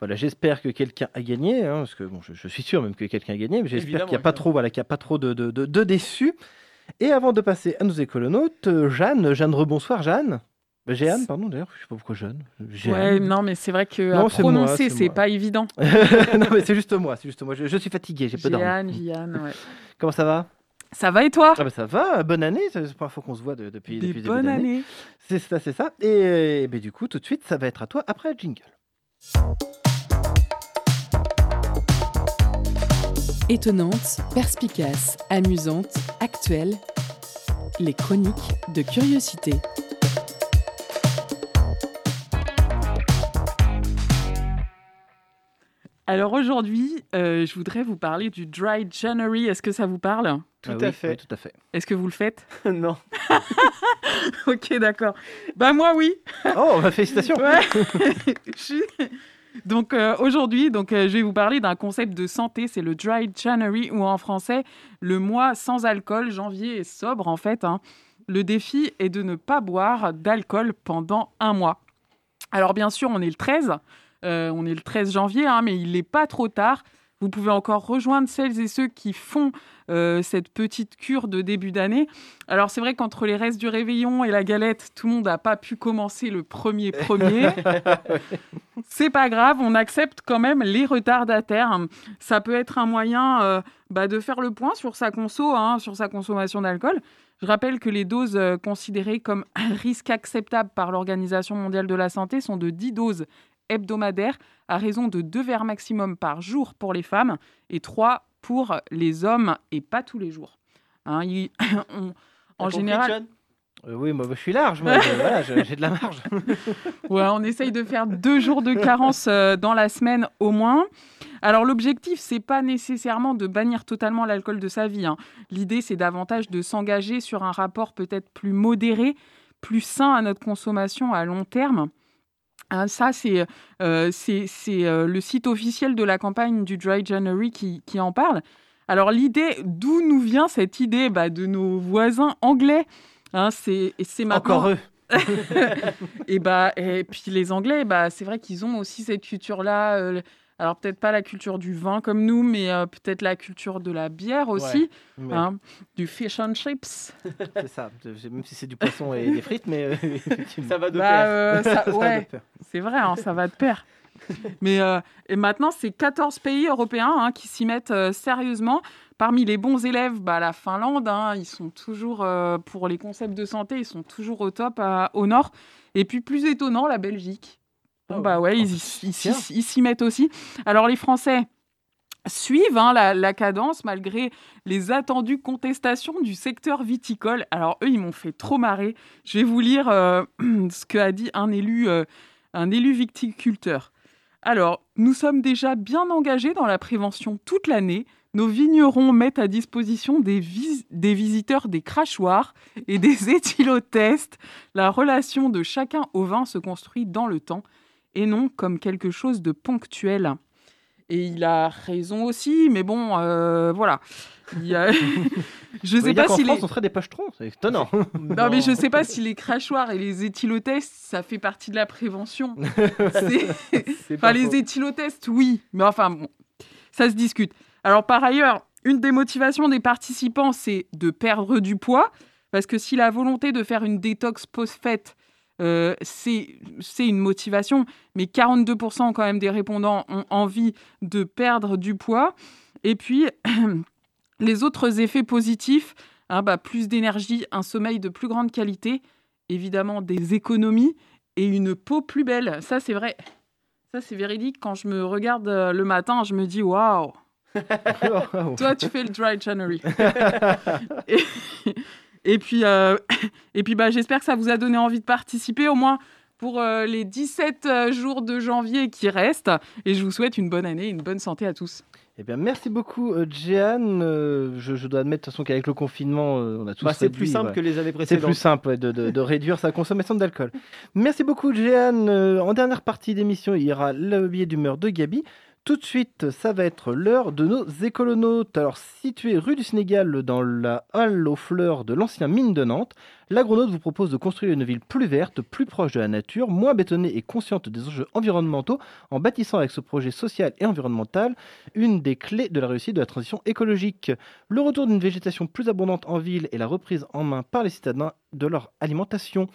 Voilà, j'espère que quelqu'un a gagné, hein, parce que bon, je, je suis sûr même que quelqu'un a gagné, mais j'espère qu'il n'y a pas trop, voilà, qu'il y a pas trop de, de, de- de déçus. Et avant de passer à nos écolonautes, euh, Jeanne, Jeanne, rebonsoir, Jeanne. Bah, Jeanne, pardon, d'ailleurs, je sais pas pourquoi Jeanne. Jeanne. Ouais, non, mais c'est vrai que Non, à prononcer, c'est pas évident. non, mais c'est juste moi, c'est juste moi. Je, je suis fatigué, j'ai peu dormi. Jeanne, Vianne, ouais. Comment ça va? Ça va et toi? Ah bah ça va, bonne année, c'est la première fois qu'on se voit de- depuis, Des depuis le début bonnes d'année. années. C'est ça, c'est ça. Et, ben, du coup, tout de suite, ça va être à toi après le jingle. Étonnante, perspicace, amusante, actuelle. Les chroniques de curiosité. Alors aujourd'hui, euh, je voudrais vous parler du Dry January. Est-ce que ça vous parle? Tout Ah à oui, fait. oui, tout à fait. Est-ce que vous le faites non. Ok, d'accord. Bah moi oui. Oh, bah, félicitations. Ouais. Je suis- donc euh, aujourd'hui, donc euh, je vais vous parler d'un concept de santé, c'est le Dry January ou en français le mois sans alcool. Janvier est sobre en fait. hein. Le défi est de ne pas boire d'alcool pendant un mois. Alors bien sûr, on est le 13, euh, on est le 13 janvier, hein, mais il n'est pas trop tard. Vous pouvez encore rejoindre celles et ceux qui font euh, cette petite cure de début d'année. Alors c'est vrai qu'entre les restes du réveillon et la galette, tout le monde n'a pas pu commencer le premier premier. C'est pas grave, on accepte quand même les retardataires. Ça peut être un moyen euh, bah, de faire le point sur sa conso, hein, sur sa consommation d'alcool. Je rappelle que les doses euh, considérées comme un risque acceptable par l'Organisation mondiale de la santé sont de 10 doses hebdomadaires à raison de 2 verres maximum par jour pour les femmes et 3 pour les hommes et pas tous les jours. Hein, il- on- en général, Euh, oui, moi, je suis large, moi. je- voilà, je- j'ai de la marge. Ouais, on essaye de faire deux jours de carence euh, dans la semaine au moins. Alors l'objectif, c'est pas nécessairement de bannir totalement l'alcool de sa vie. hein. L'idée, c'est davantage de s'engager sur un rapport peut-être plus modéré, plus sain à notre consommation à long terme. Hein, ça, c'est euh, c'est, euh, le site officiel de la campagne du Dry January qui, qui en parle. Alors l'idée, d'où nous vient cette idée bah, de nos voisins anglais Hein, c'est et c'est maintenant- Encore eux. et bah et puis les Anglais, bah c'est vrai qu'ils ont aussi cette culture-là. euh, alors peut-être pas la culture du vin comme nous, mais euh, peut-être la culture de la bière aussi, Ouais. hein, du fish and chips. C'est ça. Même si c'est du poisson et des frites, mais euh. Ça va de Bah, pair. euh, ça- Ça va de ouais, pair. c'est vrai, hein, ça va de pair. Mais euh, et maintenant, c'est 14 pays européens hein, qui s'y mettent euh, sérieusement. Parmi les bons élèves, bah, la Finlande, hein, ils sont toujours, euh, pour les concepts de santé, ils sont toujours au top au nord. Et puis, plus étonnant, la Belgique. Bon, Ah bah ouais, ils, s'y- ils s'y mettent aussi. Alors, les Français suivent hein, la, la cadence malgré les attendues contestations du secteur viticole. Alors, eux, ils m'ont fait trop marrer. Je vais vous lire euh, ce qu'a dit un élu, euh, un élu viticulteur. Alors, nous sommes déjà bien engagés dans la prévention toute l'année. Nos vignerons mettent à disposition des, vis- des visiteurs des crachoirs et des éthylotests. La relation de chacun au vin se construit dans le temps et non comme quelque chose de ponctuel. Et il a raison aussi, mais bon, euh, voilà. Il a- je sais pas si France, les... on serait des pochetrons, c'est étonnant. Non, mais je sais pas si les crachoirs et les éthylotests, ça fait partie de la prévention. Enfin, les éthylotests, oui. Mais enfin, bon, ça se discute. Alors, par ailleurs, une des motivations des participants, c'est de perdre du poids. Parce que si la volonté de faire une détox post-fête, euh, c'est une motivation, mais 42% quand même des répondants ont envie de perdre du poids. Et puis, les autres effets positifs, hein, bah, plus d'énergie, un sommeil de plus grande qualité, évidemment des économies et une peau plus belle. Ça, c'est vrai. Ça, c'est véridique. Quand je me regarde euh, le matin, je me dis waouh. Toi, tu fais le dry January. et, et puis, euh, et puis bah, j'espère que ça vous a donné envie de participer, au moins pour euh, les 17 euh, jours de janvier qui restent. Et je vous souhaite une bonne année, une bonne santé à tous. Eh bien, merci beaucoup, euh, Jeanne. Euh, je, je dois admettre, de toute façon, qu'avec le confinement, euh, on a tous Bah, c'est plus simple que les années C'est précédentes. plus simple ouais, de, de- de réduire sa consommation d'alcool. Merci beaucoup, Jeanne. Euh, en dernière partie d'émission, il y aura le billet d'humeur de Gabi. Tout de suite, ça va être l'heure de nos écolonautes. Alors, situé rue du Sénégal, dans la halle aux fleurs de l'ancien mine de Nantes, l'agronaute vous propose de construire une ville plus verte, plus proche de la nature, moins bétonnée et consciente des enjeux environnementaux, en bâtissant avec ce projet social et environnemental une des clés de la réussite de la transition écologique. Le retour d'une végétation plus abondante en ville et la reprise en main par les citadins de leur alimentation.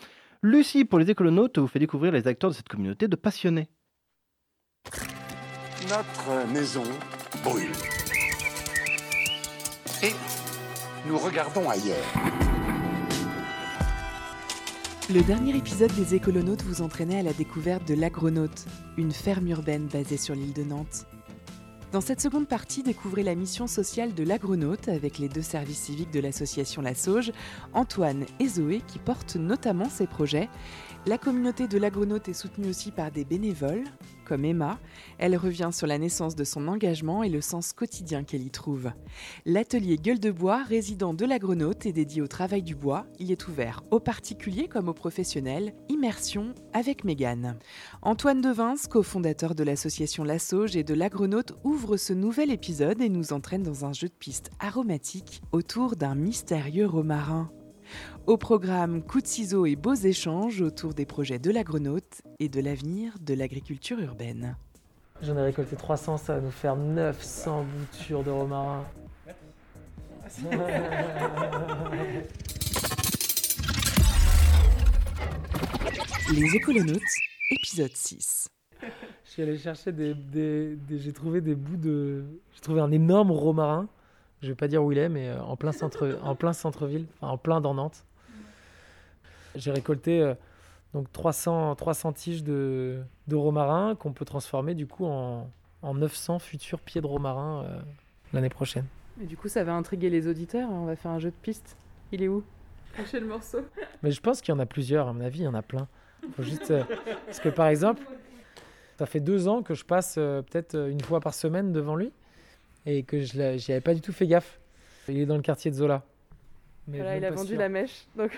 Lucie, pour les écolonautes, vous fait découvrir les acteurs de cette communauté de passionnés. Notre maison brûle. Et nous regardons ailleurs. Le dernier épisode des Écolonautes vous entraînait à la découverte de l'Agronaute, une ferme urbaine basée sur l'île de Nantes. Dans cette seconde partie, découvrez la mission sociale de l'Agronaute avec les deux services civiques de l'association La Sauge, Antoine et Zoé, qui portent notamment ces projets. La communauté de l'Agronaute est soutenue aussi par des bénévoles, comme Emma. Elle revient sur la naissance de son engagement et le sens quotidien qu'elle y trouve. L'atelier Gueule de Bois, résident de l'Agronaute, est dédié au travail du bois. Il est ouvert aux particuliers comme aux professionnels. Immersion avec Mégane. Antoine Devins, cofondateur de l'association La Sauge et de l'Agronaute, ouvre ce nouvel épisode et nous entraîne dans un jeu de pistes aromatique autour d'un mystérieux romarin. Au programme Coups de ciseaux et beaux échanges autour des projets de l'agronaute et de l'avenir de l'agriculture urbaine. J'en ai récolté 300, ça va nous faire 900 boutures de romarin. Les écolonautes, épisode 6. Je suis allé chercher des. des- des- j'ai trouvé des bouts de. J'ai trouvé un énorme romarin. Je vais pas dire où il est, mais euh, en plein centre, en plein centre-ville, en plein dans Nantes. J'ai récolté euh, donc 300, 300 tiges de, de romarin qu'on peut transformer du coup en, en 900 futurs pieds de romarin euh, l'année prochaine. Et du coup, ça va intriguer les auditeurs. On va faire un jeu de pistes. Il est où? Cachez le morceau. Mais je pense qu'il y en a plusieurs, à mon avis, il y en a plein. Faut juste, euh, parce que par exemple, ça fait deux ans que je passe euh, peut-être une fois par semaine devant lui et que je j'y avais pas du tout fait gaffe. Il est dans le quartier de Zola. Mais Voilà, il a vendu sûr. la mèche. Donc,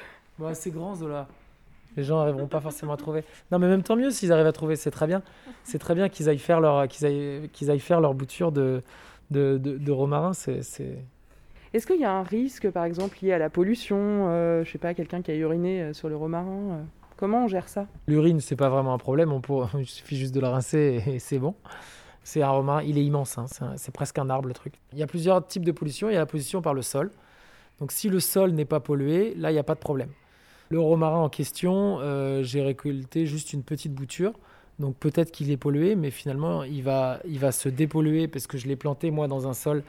c'est grand Zola. Les gens n'arriveront pas forcément à trouver. Non, mais même tant mieux s'ils arrivent à trouver, c'est très bien. C'est très bien qu'ils aillent faire leur, qu'ils aillent, qu'ils aillent faire leur bouture de, de, de, de romarin. C'est, c'est... est-ce qu'il y a un risque, par exemple, lié à la pollution euh, Je sais pas, quelqu'un qui a uriné euh, sur le romarin. euh, Comment on gère ça? L'urine, c'est pas vraiment un problème. On pour... Il suffit juste de la rincer et c'est bon. C'est un romarin, il est immense. hein, C'est, presque un arbre le truc. Il y a plusieurs types de pollution. Il y a la pollution par le sol. Donc si le sol n'est pas pollué, là, il n'y a pas de problème. Le romarin en question, euh, j'ai récolté juste une petite bouture. Donc peut-être qu'il est pollué, mais finalement, il va se dépolluer parce que je l'ai planté, moi, dans un sol.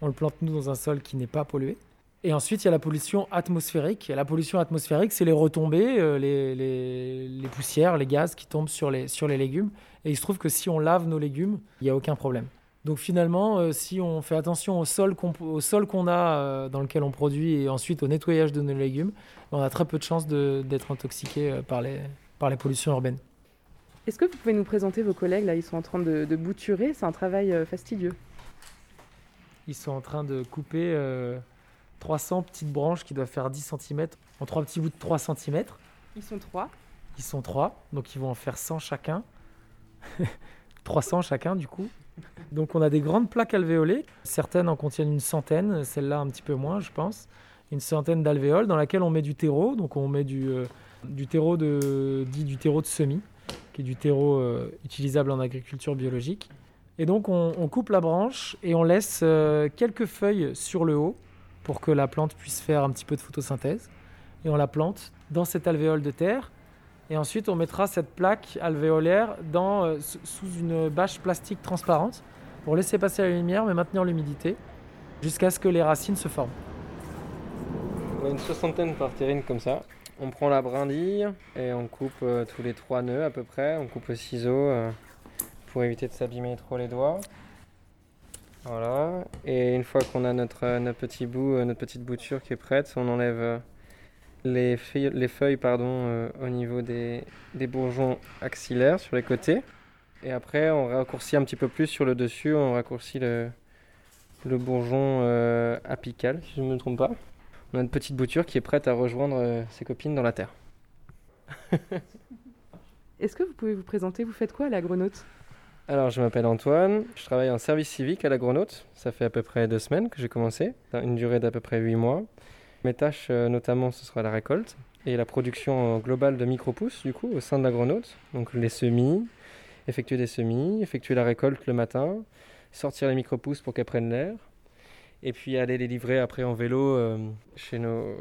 On le plante, nous, dans un sol qui n'est pas pollué. Et ensuite, il y a la pollution atmosphérique. Et la pollution atmosphérique, c'est les retombées, euh, les, les- les poussières, les gaz qui tombent sur les, sur les légumes. Et il se trouve que si on lave nos légumes, il n'y a aucun problème. Donc finalement, euh, si on fait attention au sol qu'on qu'on a euh, dans lequel on produit et ensuite au nettoyage de nos légumes, on a très peu de chances d'être intoxiqué par les, par les pollutions urbaines. Est-ce que vous pouvez nous présenter vos collègues? Là, ils sont en train de, de bouturer. C'est un travail fastidieux. Ils sont en train de couper 300 petites branches qui doivent faire 10 cm en trois petits bouts de 3 cm. Ils sont trois. Ils sont trois, donc ils vont en faire 100 chacun. 300 chacun, du coup. Donc on a des grandes plaques alvéolées. Certaines en contiennent une centaine, celle-là un petit peu moins, je pense. Une centaine d'alvéoles dans laquelle on met du terreau. Donc on met du, euh, du terreau de, dit du terreau de semis, qui est du terreau euh, utilisable en agriculture biologique. Et donc on, on coupe la branche et on laisse euh, quelques feuilles sur le haut pour que la plante puisse faire un petit peu de photosynthèse. Et on la plante dans cette alvéole de terre. Et ensuite, on mettra cette plaque alvéolaire dans, euh, sous- une bâche plastique transparente pour laisser passer la lumière mais maintenir l'humidité jusqu'à ce que les racines se forment. On a une soixantaine par terrine comme ça. On prend la brindille et on coupe euh, tous les trois nœuds à peu près. On coupe au ciseau euh, pour éviter de s'abîmer trop les doigts. Voilà. Et une fois qu'on a notre, notre petit bout, euh, notre petite bouture qui est prête, on enlève euh, les feuilles, les feuilles pardon, euh, au niveau des, des bourgeons axillaires sur les côtés. Et après, on raccourcit un petit peu plus sur le dessus. On raccourcit le, le bourgeon apical, si je ne me trompe pas. On a une petite bouture qui est prête à rejoindre ses copines dans la terre. Est-ce que vous pouvez vous présenter? Vous faites quoi à l'agronaute Alors, je m'appelle Antoine, je travaille en service civique à l'agronaute. Ça fait à peu près deux semaines que j'ai commencé, une durée d'à peu près huit mois. Mes tâches, euh, notamment, ce sera la récolte et la production euh, globale de micro-pousses, du coup, au sein de l'agronaute. Donc, les semis, effectuer des semis, effectuer la récolte le matin, sortir les micro-pousses pour qu'elles prennent l'air, et puis aller les livrer après en vélo euh, chez nos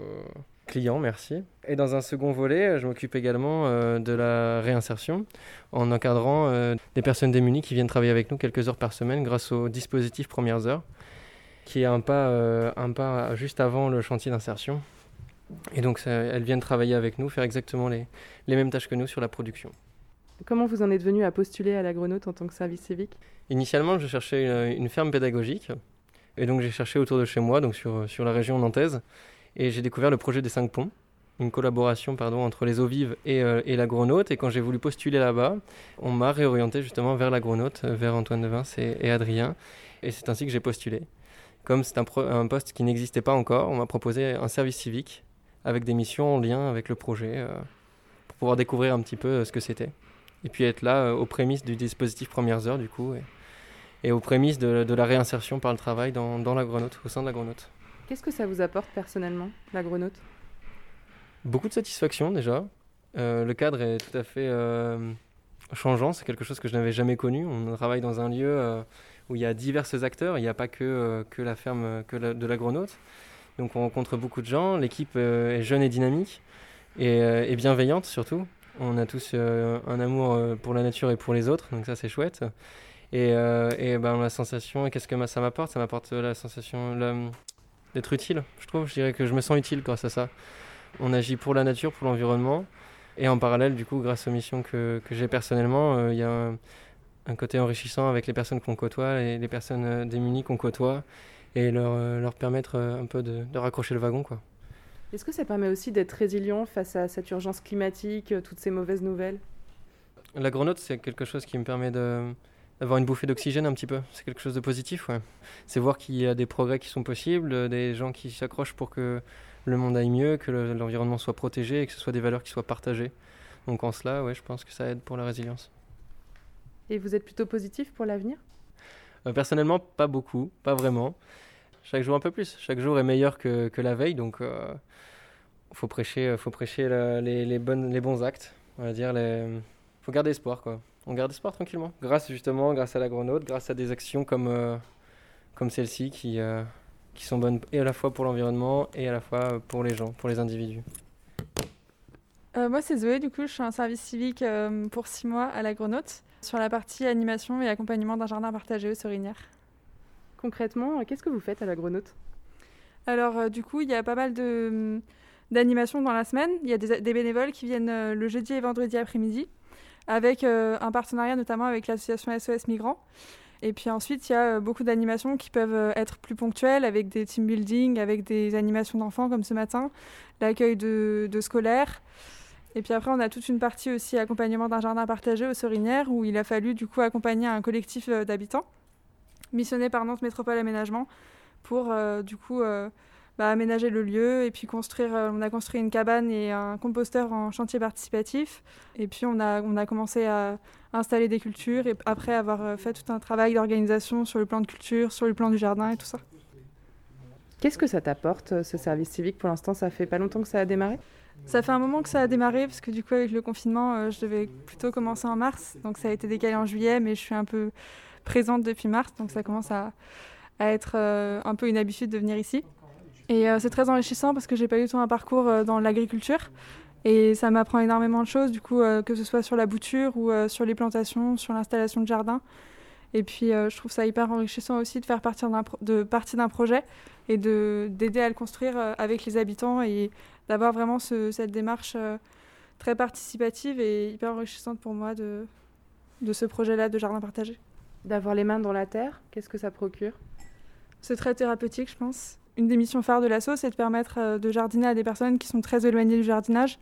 clients, merci. Et dans un second volet, je m'occupe également euh, de la réinsertion en encadrant euh, des personnes démunies qui viennent travailler avec nous quelques heures par semaine grâce au dispositif Premières Heures, qui est un pas, euh, un pas juste avant le chantier d'insertion. Et donc, ça- elles viennent travailler avec nous, faire exactement les, les mêmes tâches que nous sur la production. Comment vous en êtes venu à postuler à l'agronaute en tant que service civique? Initialement, je cherchais une, une ferme pédagogique. Et donc, j'ai cherché autour de chez moi, donc sur, sur la région nantaise. Et j'ai découvert le projet des cinq ponts, une collaboration entre les eaux vives et, euh, et l'agronaute. Et quand j'ai voulu postuler là-bas, on m'a réorienté justement vers l'agronaute, euh, vers Antoine Devins et, et Adrien. Et c'est ainsi que j'ai postulé. Comme c'est un, poste qui n'existait pas encore, on m'a proposé un service civique avec des missions en lien avec le projet euh, pour pouvoir découvrir un petit peu euh, ce que c'était. Et puis être là aux prémices du dispositif Premières Heures, du coup, et, aux prémices de, de la réinsertion par le travail dans, dans l'agronaute, au sein de l'agronaute. Qu'est-ce que ça vous apporte personnellement, l'agronaute? Beaucoup de satisfaction déjà. Euh, le cadre est tout à fait euh, changeant, c'est quelque chose que je n'avais jamais connu. On travaille dans un lieu euh, où il y a divers acteurs, il n'y a pas que, la ferme que la- de l'agronaute. Donc on rencontre beaucoup de gens, l'équipe est jeune et dynamique et, bienveillante surtout. On a tous un amour pour la nature et pour les autres, donc ça c'est chouette. Et, et ben, la sensation, qu'est-ce que ça m'apporte? Ça m'apporte la sensation la- d'être utile, je trouve. Je dirais que je me sens utile grâce à ça. On agit pour la nature, pour l'environnement. Et en parallèle, du coup, grâce aux missions que, que j'ai personnellement, euh, il y a un, un côté enrichissant avec les personnes qu'on côtoie, et les personnes euh, démunies qu'on côtoie, et leur, euh, leur permettre un peu de, de raccrocher le wagon. Quoi. Est-ce que ça permet aussi d'être résilient face à cette urgence climatique, toutes ces mauvaises nouvelles? L'agronaute, c'est quelque chose qui me permet de d'avoir une bouffée d'oxygène un petit peu. C'est quelque chose de positif, ouais. C'est voir qu'il y a des progrès qui sont possibles, euh, des gens qui s'accrochent pour que le monde aille mieux, que le- l'environnement soit protégé et que ce soit des valeurs qui soient partagées. Donc en cela, ouais, je pense que ça aide pour la résilience. Et vous êtes plutôt positif pour l'avenir? Euh, personnellement, pas beaucoup, pas vraiment. Chaque jour un peu plus. Chaque jour est meilleur que, que la veille, donc euh, faut prêcher, faut prêcher la- les, les bonnes, les bons actes. On va dire, les... faut garder espoir, quoi. On garde espoir tranquillement. Grâce justement, grâce à l'agronaute, grâce à des actions comme, euh, comme celle-ci qui, euh, qui sont bonnes et à la fois pour l'environnement et à la fois pour les gens, pour les individus. Euh, moi, c'est Zoé, du coup, je suis en service civique euh, pour six mois à l'agronaute, sur la partie animation et accompagnement d'un jardin partagé aux Sorinières. Concrètement, qu'est-ce que vous faites à l'agronaute Alors, euh, du coup, il y a pas mal de, d'animations dans la semaine. Il y a des, des bénévoles qui viennent euh, le jeudi et vendredi après-midi, avec euh, un partenariat notamment avec l'association SOS Migrants. Et puis ensuite, il y a euh, beaucoup d'animations qui peuvent euh, être plus ponctuelles, avec des team building, avec des animations d'enfants comme ce matin, l'accueil de, scolaires. Et puis après, on a toute une partie aussi accompagnement d'un jardin partagé aux Sorinières, où il a fallu du coup accompagner un collectif d'habitants missionné par Nantes Métropole Aménagement pour du coup bah, aménager le lieu et puis construire. euh, on a construit une cabane et un composteur en chantier participatif. Et puis on a, on a commencé à installer des cultures et après avoir euh, fait tout un travail d'organisation sur le plan de culture, sur le plan du jardin et tout ça. Qu'est-ce que ça t'apporte, euh, ce service civique? Pour l'instant, ça fait pas longtemps que ça a démarré? Ça fait un moment que ça a démarré parce que du coup avec le confinement, je devais plutôt commencer en mars, donc ça a été décalé en juillet, mais je suis un peu présente depuis mars, donc ça commence à, à être un peu une habitude de venir ici. Et euh, c'est très enrichissant parce que j'ai pas eu tout un parcours euh, dans l'agriculture et ça m'apprend énormément de choses, du coup euh, que ce soit sur la bouture ou sur les plantations, sur l'installation de jardin. Et puis je trouve ça hyper enrichissant aussi de faire partir d'un pro- de partie d'un projet et de d'aider à le construire avec les habitants et d'avoir vraiment ce- cette démarche très participative et hyper enrichissante pour moi de, de ce projet-là de jardin partagé. D'avoir les mains dans la terre, qu'est-ce que ça procure? C'est très thérapeutique, je pense. Une des missions phares de l'asso, c'est de permettre euh, de jardiner à des personnes qui sont très éloignées du jardinage.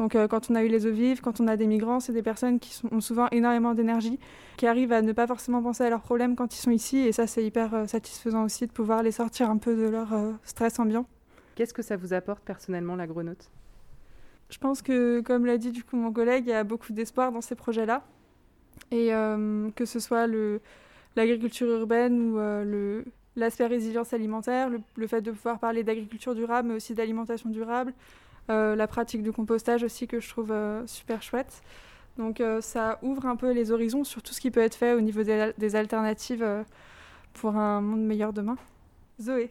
Donc, euh, quand on a eu les eaux vives, quand on a des migrants, c'est des personnes qui sont- ont souvent énormément d'énergie, qui arrivent à ne pas forcément penser à leurs problèmes quand ils sont ici. Et ça, c'est hyper euh, satisfaisant aussi de pouvoir les sortir un peu de leur euh, stress ambiant. Qu'est-ce que ça vous apporte personnellement, l'agronaute? Je pense que, comme l'a dit du coup mon collègue, il y a beaucoup d'espoir dans ces projets-là. Et que ce soit l'agriculture urbaine ou le, l'aspect résilience alimentaire, le, le fait de pouvoir parler d'agriculture durable, mais aussi d'alimentation durable, euh, la pratique du compostage aussi que je trouve euh, super chouette. Donc euh, ça ouvre un peu les horizons sur tout ce qui peut être fait au niveau des, des alternatives euh, pour un monde meilleur demain. Zoé.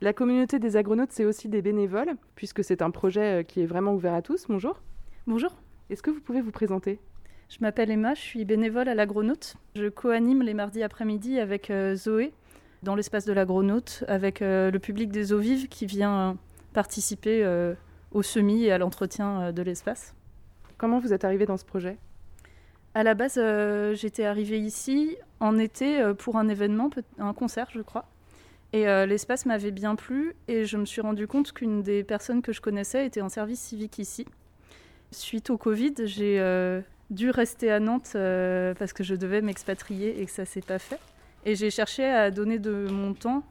La communauté des agronautes, c'est aussi des bénévoles, puisque c'est un projet qui est vraiment ouvert à tous. Bonjour. Bonjour. Est-ce que vous pouvez vous présenter? Je m'appelle Emma, je suis bénévole à l'Agronaute. Je co-anime les mardis après-midi avec euh, Zoé dans l'espace de l'Agronaute, avec euh, le public des eaux vives qui vient euh, participer au semis et à l'entretien de l'espace. Comment vous êtes arrivé dans ce projet? À la base, euh, j'étais arrivée ici en été pour un événement, un concert, je crois. Et euh, l'espace m'avait bien plu et je me suis rendu compte qu'une des personnes que je connaissais était en service civique ici. Suite au Covid, j'ai euh, dû rester à Nantes euh, parce que je devais m'expatrier et que ça s'est pas fait. Et j'ai cherché à donner de mon temps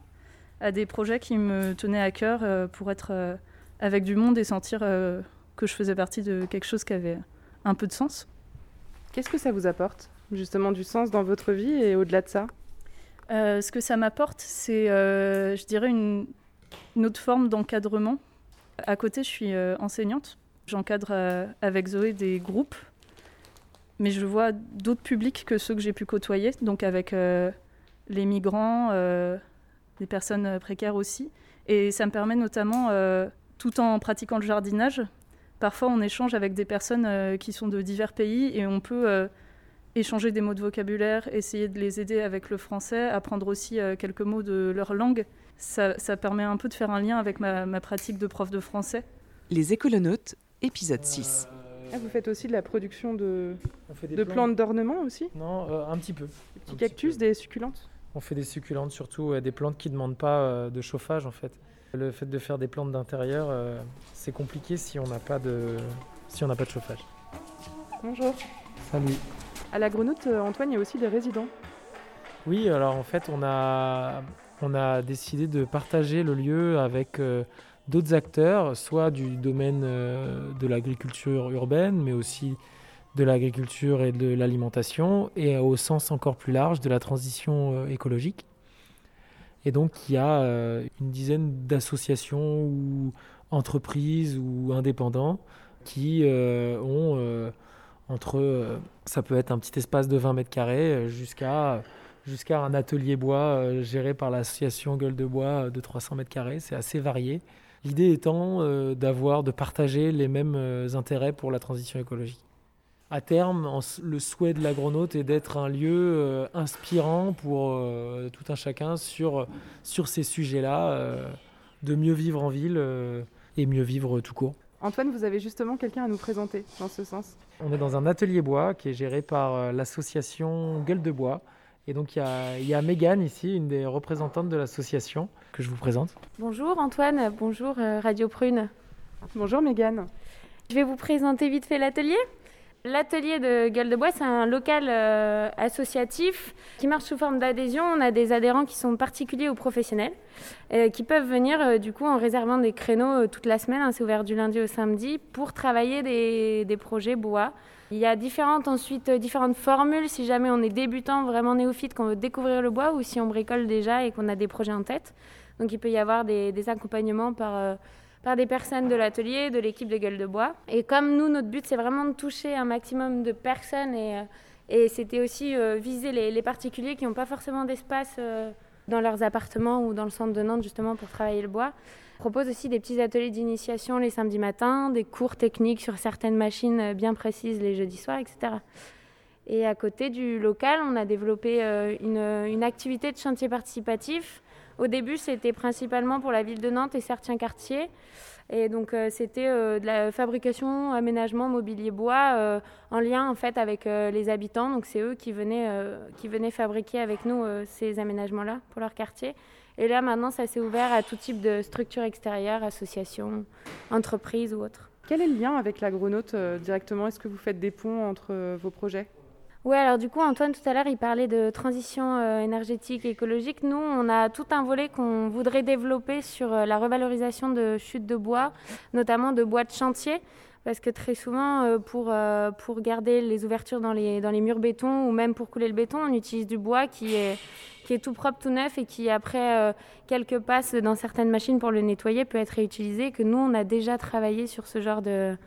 à des projets qui me tenaient à cœur euh, pour être euh, avec du monde et sentir que je faisais partie de quelque chose qui avait un peu de sens. Qu'est-ce que ça vous apporte Justement du sens dans votre vie et au-delà de ça? Ce que ça m'apporte, c'est, je dirais, une, une autre forme d'encadrement. À côté, je suis enseignante. J'encadre avec Zoé des groupes, mais je vois d'autres publics que ceux que j'ai pu côtoyer, donc avec euh, les migrants, euh, les personnes euh, précaires aussi. Et ça me permet notamment, euh, tout en pratiquant le jardinage, parfois on échange avec des personnes qui sont de divers pays et on peut échanger des mots de vocabulaire, essayer de les aider avec le français, apprendre aussi quelques mots de leur langue. Ça, permet un peu de faire un lien avec ma, ma pratique de prof de français. Les écolonautes, épisode 6. Ah, vous faites aussi de la production de, fait des de plantes. d'ornement aussi? Non, euh, un petit peu. Des petits cactus, des succulentes? On fait des succulentes surtout, des plantes qui ne demandent pas euh, de chauffage en fait. Le fait de faire des plantes d'intérieur, euh, c'est compliqué si on n'a pas de si on n'a pas de chauffage. Bonjour. Salut. À l'agronaute, euh, Antoine, il y a aussi des résidents. Oui, alors en fait, on a, on a décidé de partager le lieu avec euh, d'autres acteurs, soit du domaine euh, de l'agriculture urbaine, mais aussi de l'agriculture et de l'alimentation, et au sens encore plus large de la transition euh, écologique. Et donc, il y a euh, une dizaine d'associations ou entreprises ou indépendants qui euh, ont euh, entre, euh, ça peut être un petit espace de 20 mètres carrés euh, jusqu'à un atelier bois euh, géré par l'association Gueule de Bois euh, de 300 mètres carrés. C'est assez varié. L'idée étant euh, d'avoir, de partager les mêmes euh, intérêts pour la transition écologique. À terme, en le souhait de l'agronaute est d'être un lieu euh, inspirant pour tout un chacun sur, sur ces sujets-là, de mieux vivre en ville et mieux vivre tout court. Antoine, vous avez justement quelqu'un à nous présenter dans ce sens. On est dans un atelier bois qui est géré par l'association Gueule de Bois. Et donc il y a, il y a Mégane ici, une des représentantes de l'association, que je vous présente. Bonjour Antoine, bonjour euh, Radio Prune. Bonjour Mégane. Je vais vous présenter vite fait l'atelier. L'atelier de Gueule de Bois, c'est un local euh, associatif qui marche sous forme d'adhésion. On a des adhérents qui sont particuliers ou professionnels, euh, qui peuvent venir euh, du coup en réservant des créneaux euh, toute la semaine. hein, c'est ouvert du lundi au samedi pour travailler des, des projets bois. Il y a différentes ensuite euh, différentes formules si jamais on est débutant, vraiment néophyte, qu'on veut découvrir le bois ou si on bricole déjà et qu'on a des projets en tête. Donc il peut y avoir des, accompagnements par euh, par des personnes de l'atelier, de l'équipe de Gueule de Bois. Et comme nous, notre but, c'est vraiment de toucher un maximum de personnes et, euh, c'était aussi euh, viser les, particuliers qui n'ont pas forcément d'espace dans leurs appartements ou dans le centre de Nantes, justement, pour travailler le bois. On propose aussi des petits ateliers d'initiation les samedis matins, des cours techniques sur certaines machines bien précises les jeudis soirs, etc. Et à côté du local, on a développé une activité de chantier participatif. Au début, c'était principalement pour la ville de Nantes et certains quartiers. Et donc, euh, c'était euh, de la fabrication, aménagement, mobilier bois, euh, en lien en fait avec les habitants. Donc, c'est eux qui venaient, qui venaient fabriquer avec nous ces aménagements-là pour leur quartier. Et là, maintenant, ça s'est ouvert à tout type de structures extérieures, associations, entreprises ou autres. Quel est le lien avec l'agronaute directement? Est-ce que vous faites des ponts entre vos projets? Oui, alors du coup, Antoine, tout à l'heure, il parlait de transition euh, énergétique et écologique. Nous, on a tout un volet qu'on voudrait développer sur euh, la revalorisation de chutes de bois, notamment de bois de chantier, parce que très souvent, euh, pour, pour garder les ouvertures dans les, dans les murs béton ou même pour couler le béton, on utilise du bois qui est, qui est tout propre, tout neuf et qui, après quelques passes dans certaines machines pour le nettoyer, peut être réutilisé. Que nous, on a déjà travaillé sur ce genre de,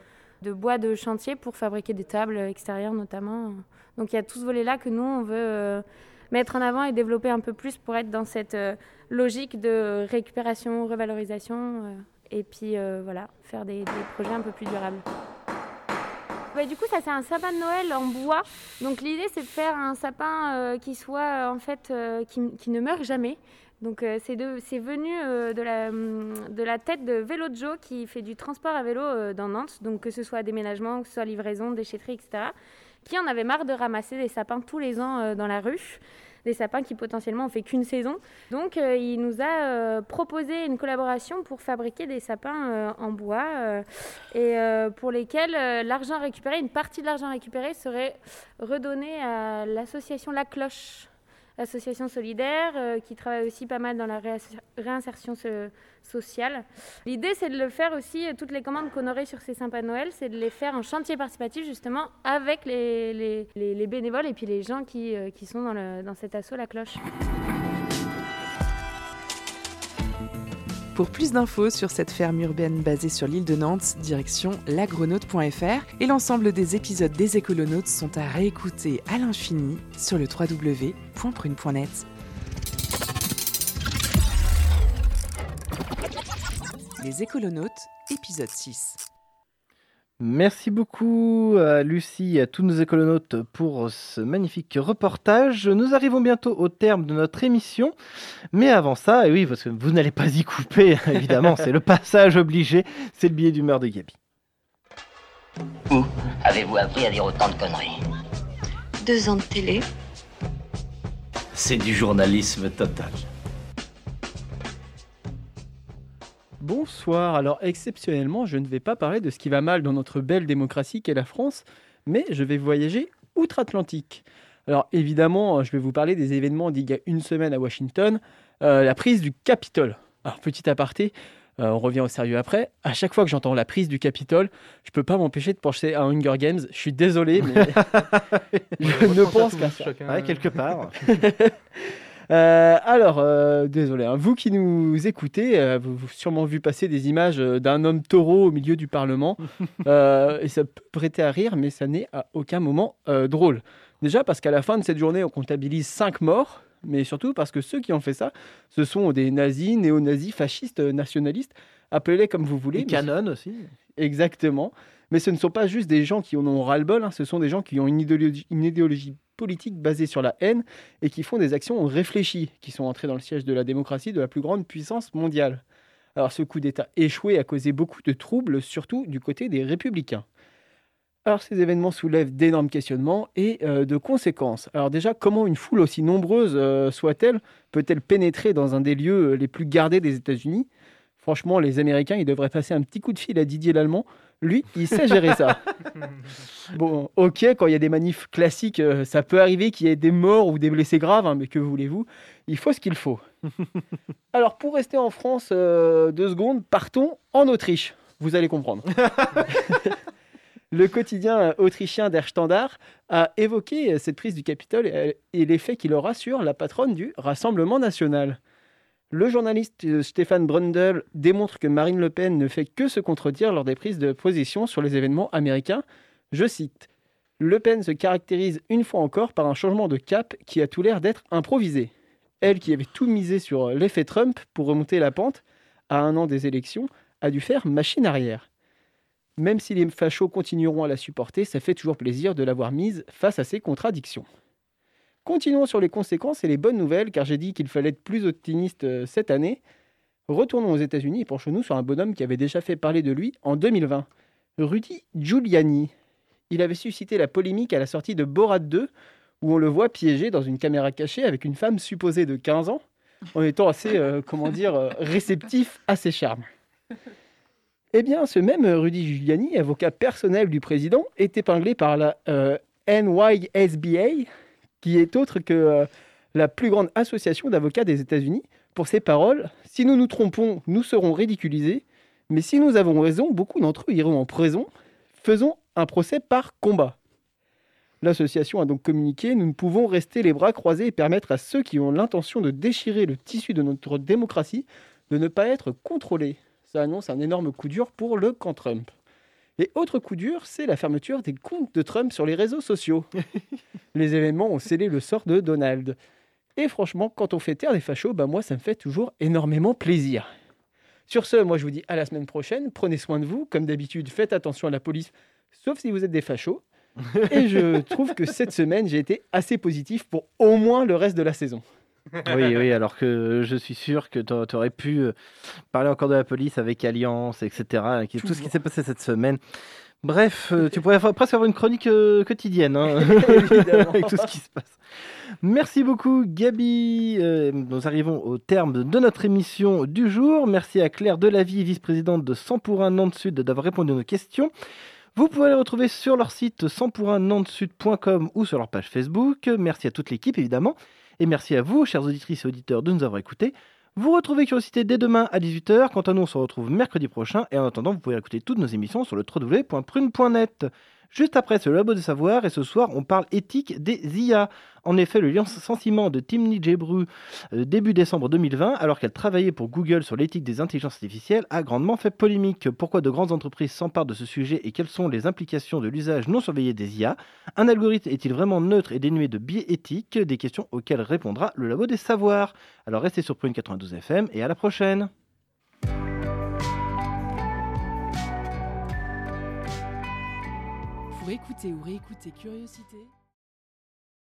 de bois de chantier pour fabriquer des tables extérieures notamment. Donc il y a tout ce volet-là que nous, on veut euh, mettre en avant et développer un peu plus pour être dans cette euh, logique de récupération, revalorisation euh, et puis voilà, faire des, projets un peu plus durables. Du coup, ça c'est un sapin de Noël en bois. Donc l'idée c'est de faire un sapin qui soit en fait qui, ne meurt jamais. Donc c'est venu de, la, tête de Vélo Joe qui fait du transport à vélo dans Nantes. Donc que ce soit déménagement, que ce soit livraison, déchetterie, etc. Qui en avait marre de ramasser des sapins tous les ans euh, dans la rue. Des sapins qui potentiellement ont fait qu'une saison. Donc euh, il nous a euh, proposé une collaboration pour fabriquer des sapins en bois et pour lesquels l'argent récupéré, une partie de l'argent récupéré serait redonné à l'association La Cloche, association solidaire euh, qui travaille aussi pas mal dans la réinsertion so- sociale. L'idée, c'est de le faire aussi, euh, toutes les commandes qu'on aurait sur ces de Noël, c'est de les faire en chantier participatif justement avec les, les- les- les bénévoles et puis les gens qui, euh, qui sont dans, dans cet assaut La Cloche. Pour plus d'infos sur cette ferme urbaine basée sur l'île de Nantes, direction lagronaute.fr et l'ensemble des épisodes des écolonautes sont à réécouter à l'infini sur le www.prune.net. Les écolonautes, épisode 6. Merci beaucoup à Lucie et à tous nos écolonautes pour ce magnifique reportage. Nous arrivons bientôt au terme de notre émission. Mais avant ça, et oui, parce que vous n'allez pas y couper, évidemment, c'est le passage obligé, c'est le billet d'humeur de Gabi. Où avez-vous appris à dire autant de conneries? Deux ans de télé. C'est du journalisme total. Bonsoir. Alors, exceptionnellement, je ne vais pas parler de ce qui va mal dans notre belle démocratie qu'est la France, mais je vais voyager outre-Atlantique. Alors, évidemment, je vais vous parler des événements d'il y a une semaine à Washington, euh, la prise du Capitole. Alors, petit aparté, euh, on revient au sérieux après. À chaque fois que j'entends la prise du Capitole, je peux pas m'empêcher de penser à Hunger Games. Je suis désolé, mais je ne pense qu'à ça. Ouais, quelque part. Euh, alors, euh, désolé, hein, vous qui nous écoutez, euh, vous avez sûrement vu passer des images d'un homme taureau au milieu du Parlement. Et ça peut prêter à rire, mais ça n'est à aucun moment drôle. Déjà parce qu'à la fin de cette journée, on comptabilise 5 morts, mais surtout parce que ceux qui ont fait ça, ce sont des nazis, néo-nazis, fascistes, nationalistes, appelez-les comme vous voulez. Et mais- canon aussi. Exactement. Mais ce ne sont pas juste des gens qui en ont ras-le-bol, hein, ce sont des gens qui ont une idéologie, une idéologie politique basée sur la haine et qui font des actions réfléchies, qui sont entrés dans le siège de la démocratie de la plus grande puissance mondiale. Alors ce coup d'État échoué a causé beaucoup de troubles, surtout du côté des républicains. Alors ces événements soulèvent d'énormes questionnements et euh, de conséquences. Alors déjà, comment une foule aussi nombreuse euh, soit-elle peut-elle pénétrer dans un des lieux euh, les plus gardés des États-Unis? Franchement, les Américains, ils devraient passer un petit coup de fil à Didier Lallemand. Lui, il sait gérer ça. Bon, ok, quand il y a des manifs classiques, euh, ça peut arriver qu'il y ait des morts ou des blessés graves, hein, mais que voulez-vous Il faut ce qu'il faut. Alors, pour rester en France euh, deux secondes, partons en Autriche. Vous allez comprendre. Le quotidien euh, autrichien Der Standard a évoqué cette prise du Capitole et, et l'effet qu'il aura sur la patronne du Rassemblement national. Le journaliste euh, Stéphane Brundle démontre que Marine Le Pen ne fait que se contredire lors des prises de position sur les événements américains. Je cite Le Pen se caractérise une fois encore par un changement de cap qui a tout l'air d'être improvisé. Elle, qui avait tout misé sur l'effet Trump pour remonter la pente à un an des élections, a dû faire machine arrière. Même si les fachos continueront à la supporter, ça fait toujours plaisir de l'avoir mise face à ces contradictions. Continuons sur les conséquences et les bonnes nouvelles, car j'ai dit qu'il fallait être plus optimiste euh, cette année. Retournons aux États-Unis et penchons-nous sur un bonhomme qui avait déjà fait parler de lui en 2020. Rudy Giuliani. Il avait suscité la polémique à la sortie de Borat 2, où on le voit piégé dans une caméra cachée avec une femme supposée de 15 ans, en étant assez, euh, comment dire, euh, réceptif à ses charmes. Eh bien, ce même Rudy Giuliani, avocat personnel du président, est épinglé par la NYSBA, qui est autre que euh, la plus grande association d'avocats des États-Unis, pour ses paroles Si nous nous trompons, nous serons ridiculisés, mais si nous avons raison, beaucoup d'entre eux iront en prison. Faisons un procès par combat. L'association a donc communiqué Nous ne pouvons rester les bras croisés et permettre à ceux qui ont l'intention de déchirer le tissu de notre démocratie de ne pas être contrôlés. Ça annonce un énorme coup dur pour le camp Trump. Et autre coup dur, c'est la fermeture des comptes de Trump sur les réseaux sociaux. les événements ont scellé le sort de Donald. Et franchement, quand on fait taire des fachos, bah moi, ça me fait toujours énormément plaisir. Sur ce, moi, je vous dis à la semaine prochaine. Prenez soin de vous. Comme d'habitude, faites attention à la police, sauf si vous êtes des fachos. Et je trouve que cette semaine, j'ai été assez positif pour au moins le reste de la saison. Oui, oui, alors que je suis sûr que tu aurais pu euh, parler encore de la police avec Alliance, etc. avec Tout ce qui s'est passé cette semaine. Bref, euh, tu pourrais presque avoir une chronique euh, quotidienne hein, avec tout ce qui se passe. Merci beaucoup Gabi. Euh, nous arrivons au terme de notre émission du jour. Merci à Claire Delavie, vice-présidente de 100 pour 1 Nantes Sud, d'avoir répondu à nos questions. Vous pouvez les retrouver sur leur site 100 pour 1 nantesud.com ou sur leur page Facebook. Merci à toute l'équipe évidemment. Et merci à vous, chers auditrices et auditeurs, de nous avoir écoutés. Vous retrouvez Curiosité dès demain à 18h. Quant à nous, on se retrouve mercredi prochain. Et en attendant, vous pouvez écouter toutes nos émissions sur le www.prune.net. Juste après, le Labo des Savoirs. Et ce soir, on parle éthique des IA. En effet, le licenciement de Timney Gebru euh, début décembre 2020, alors qu'elle travaillait pour Google sur l'éthique des intelligences artificielles, a grandement fait polémique. Pourquoi de grandes entreprises s'emparent de ce sujet et quelles sont les implications de l'usage non surveillé des IA Un algorithme est-il vraiment neutre et dénué de biais éthiques? Des questions auxquelles répondra le Labo des Savoirs. Alors restez sur Prune 92 FM et à la prochaine. Pour écouter ou réécouter Curiosité,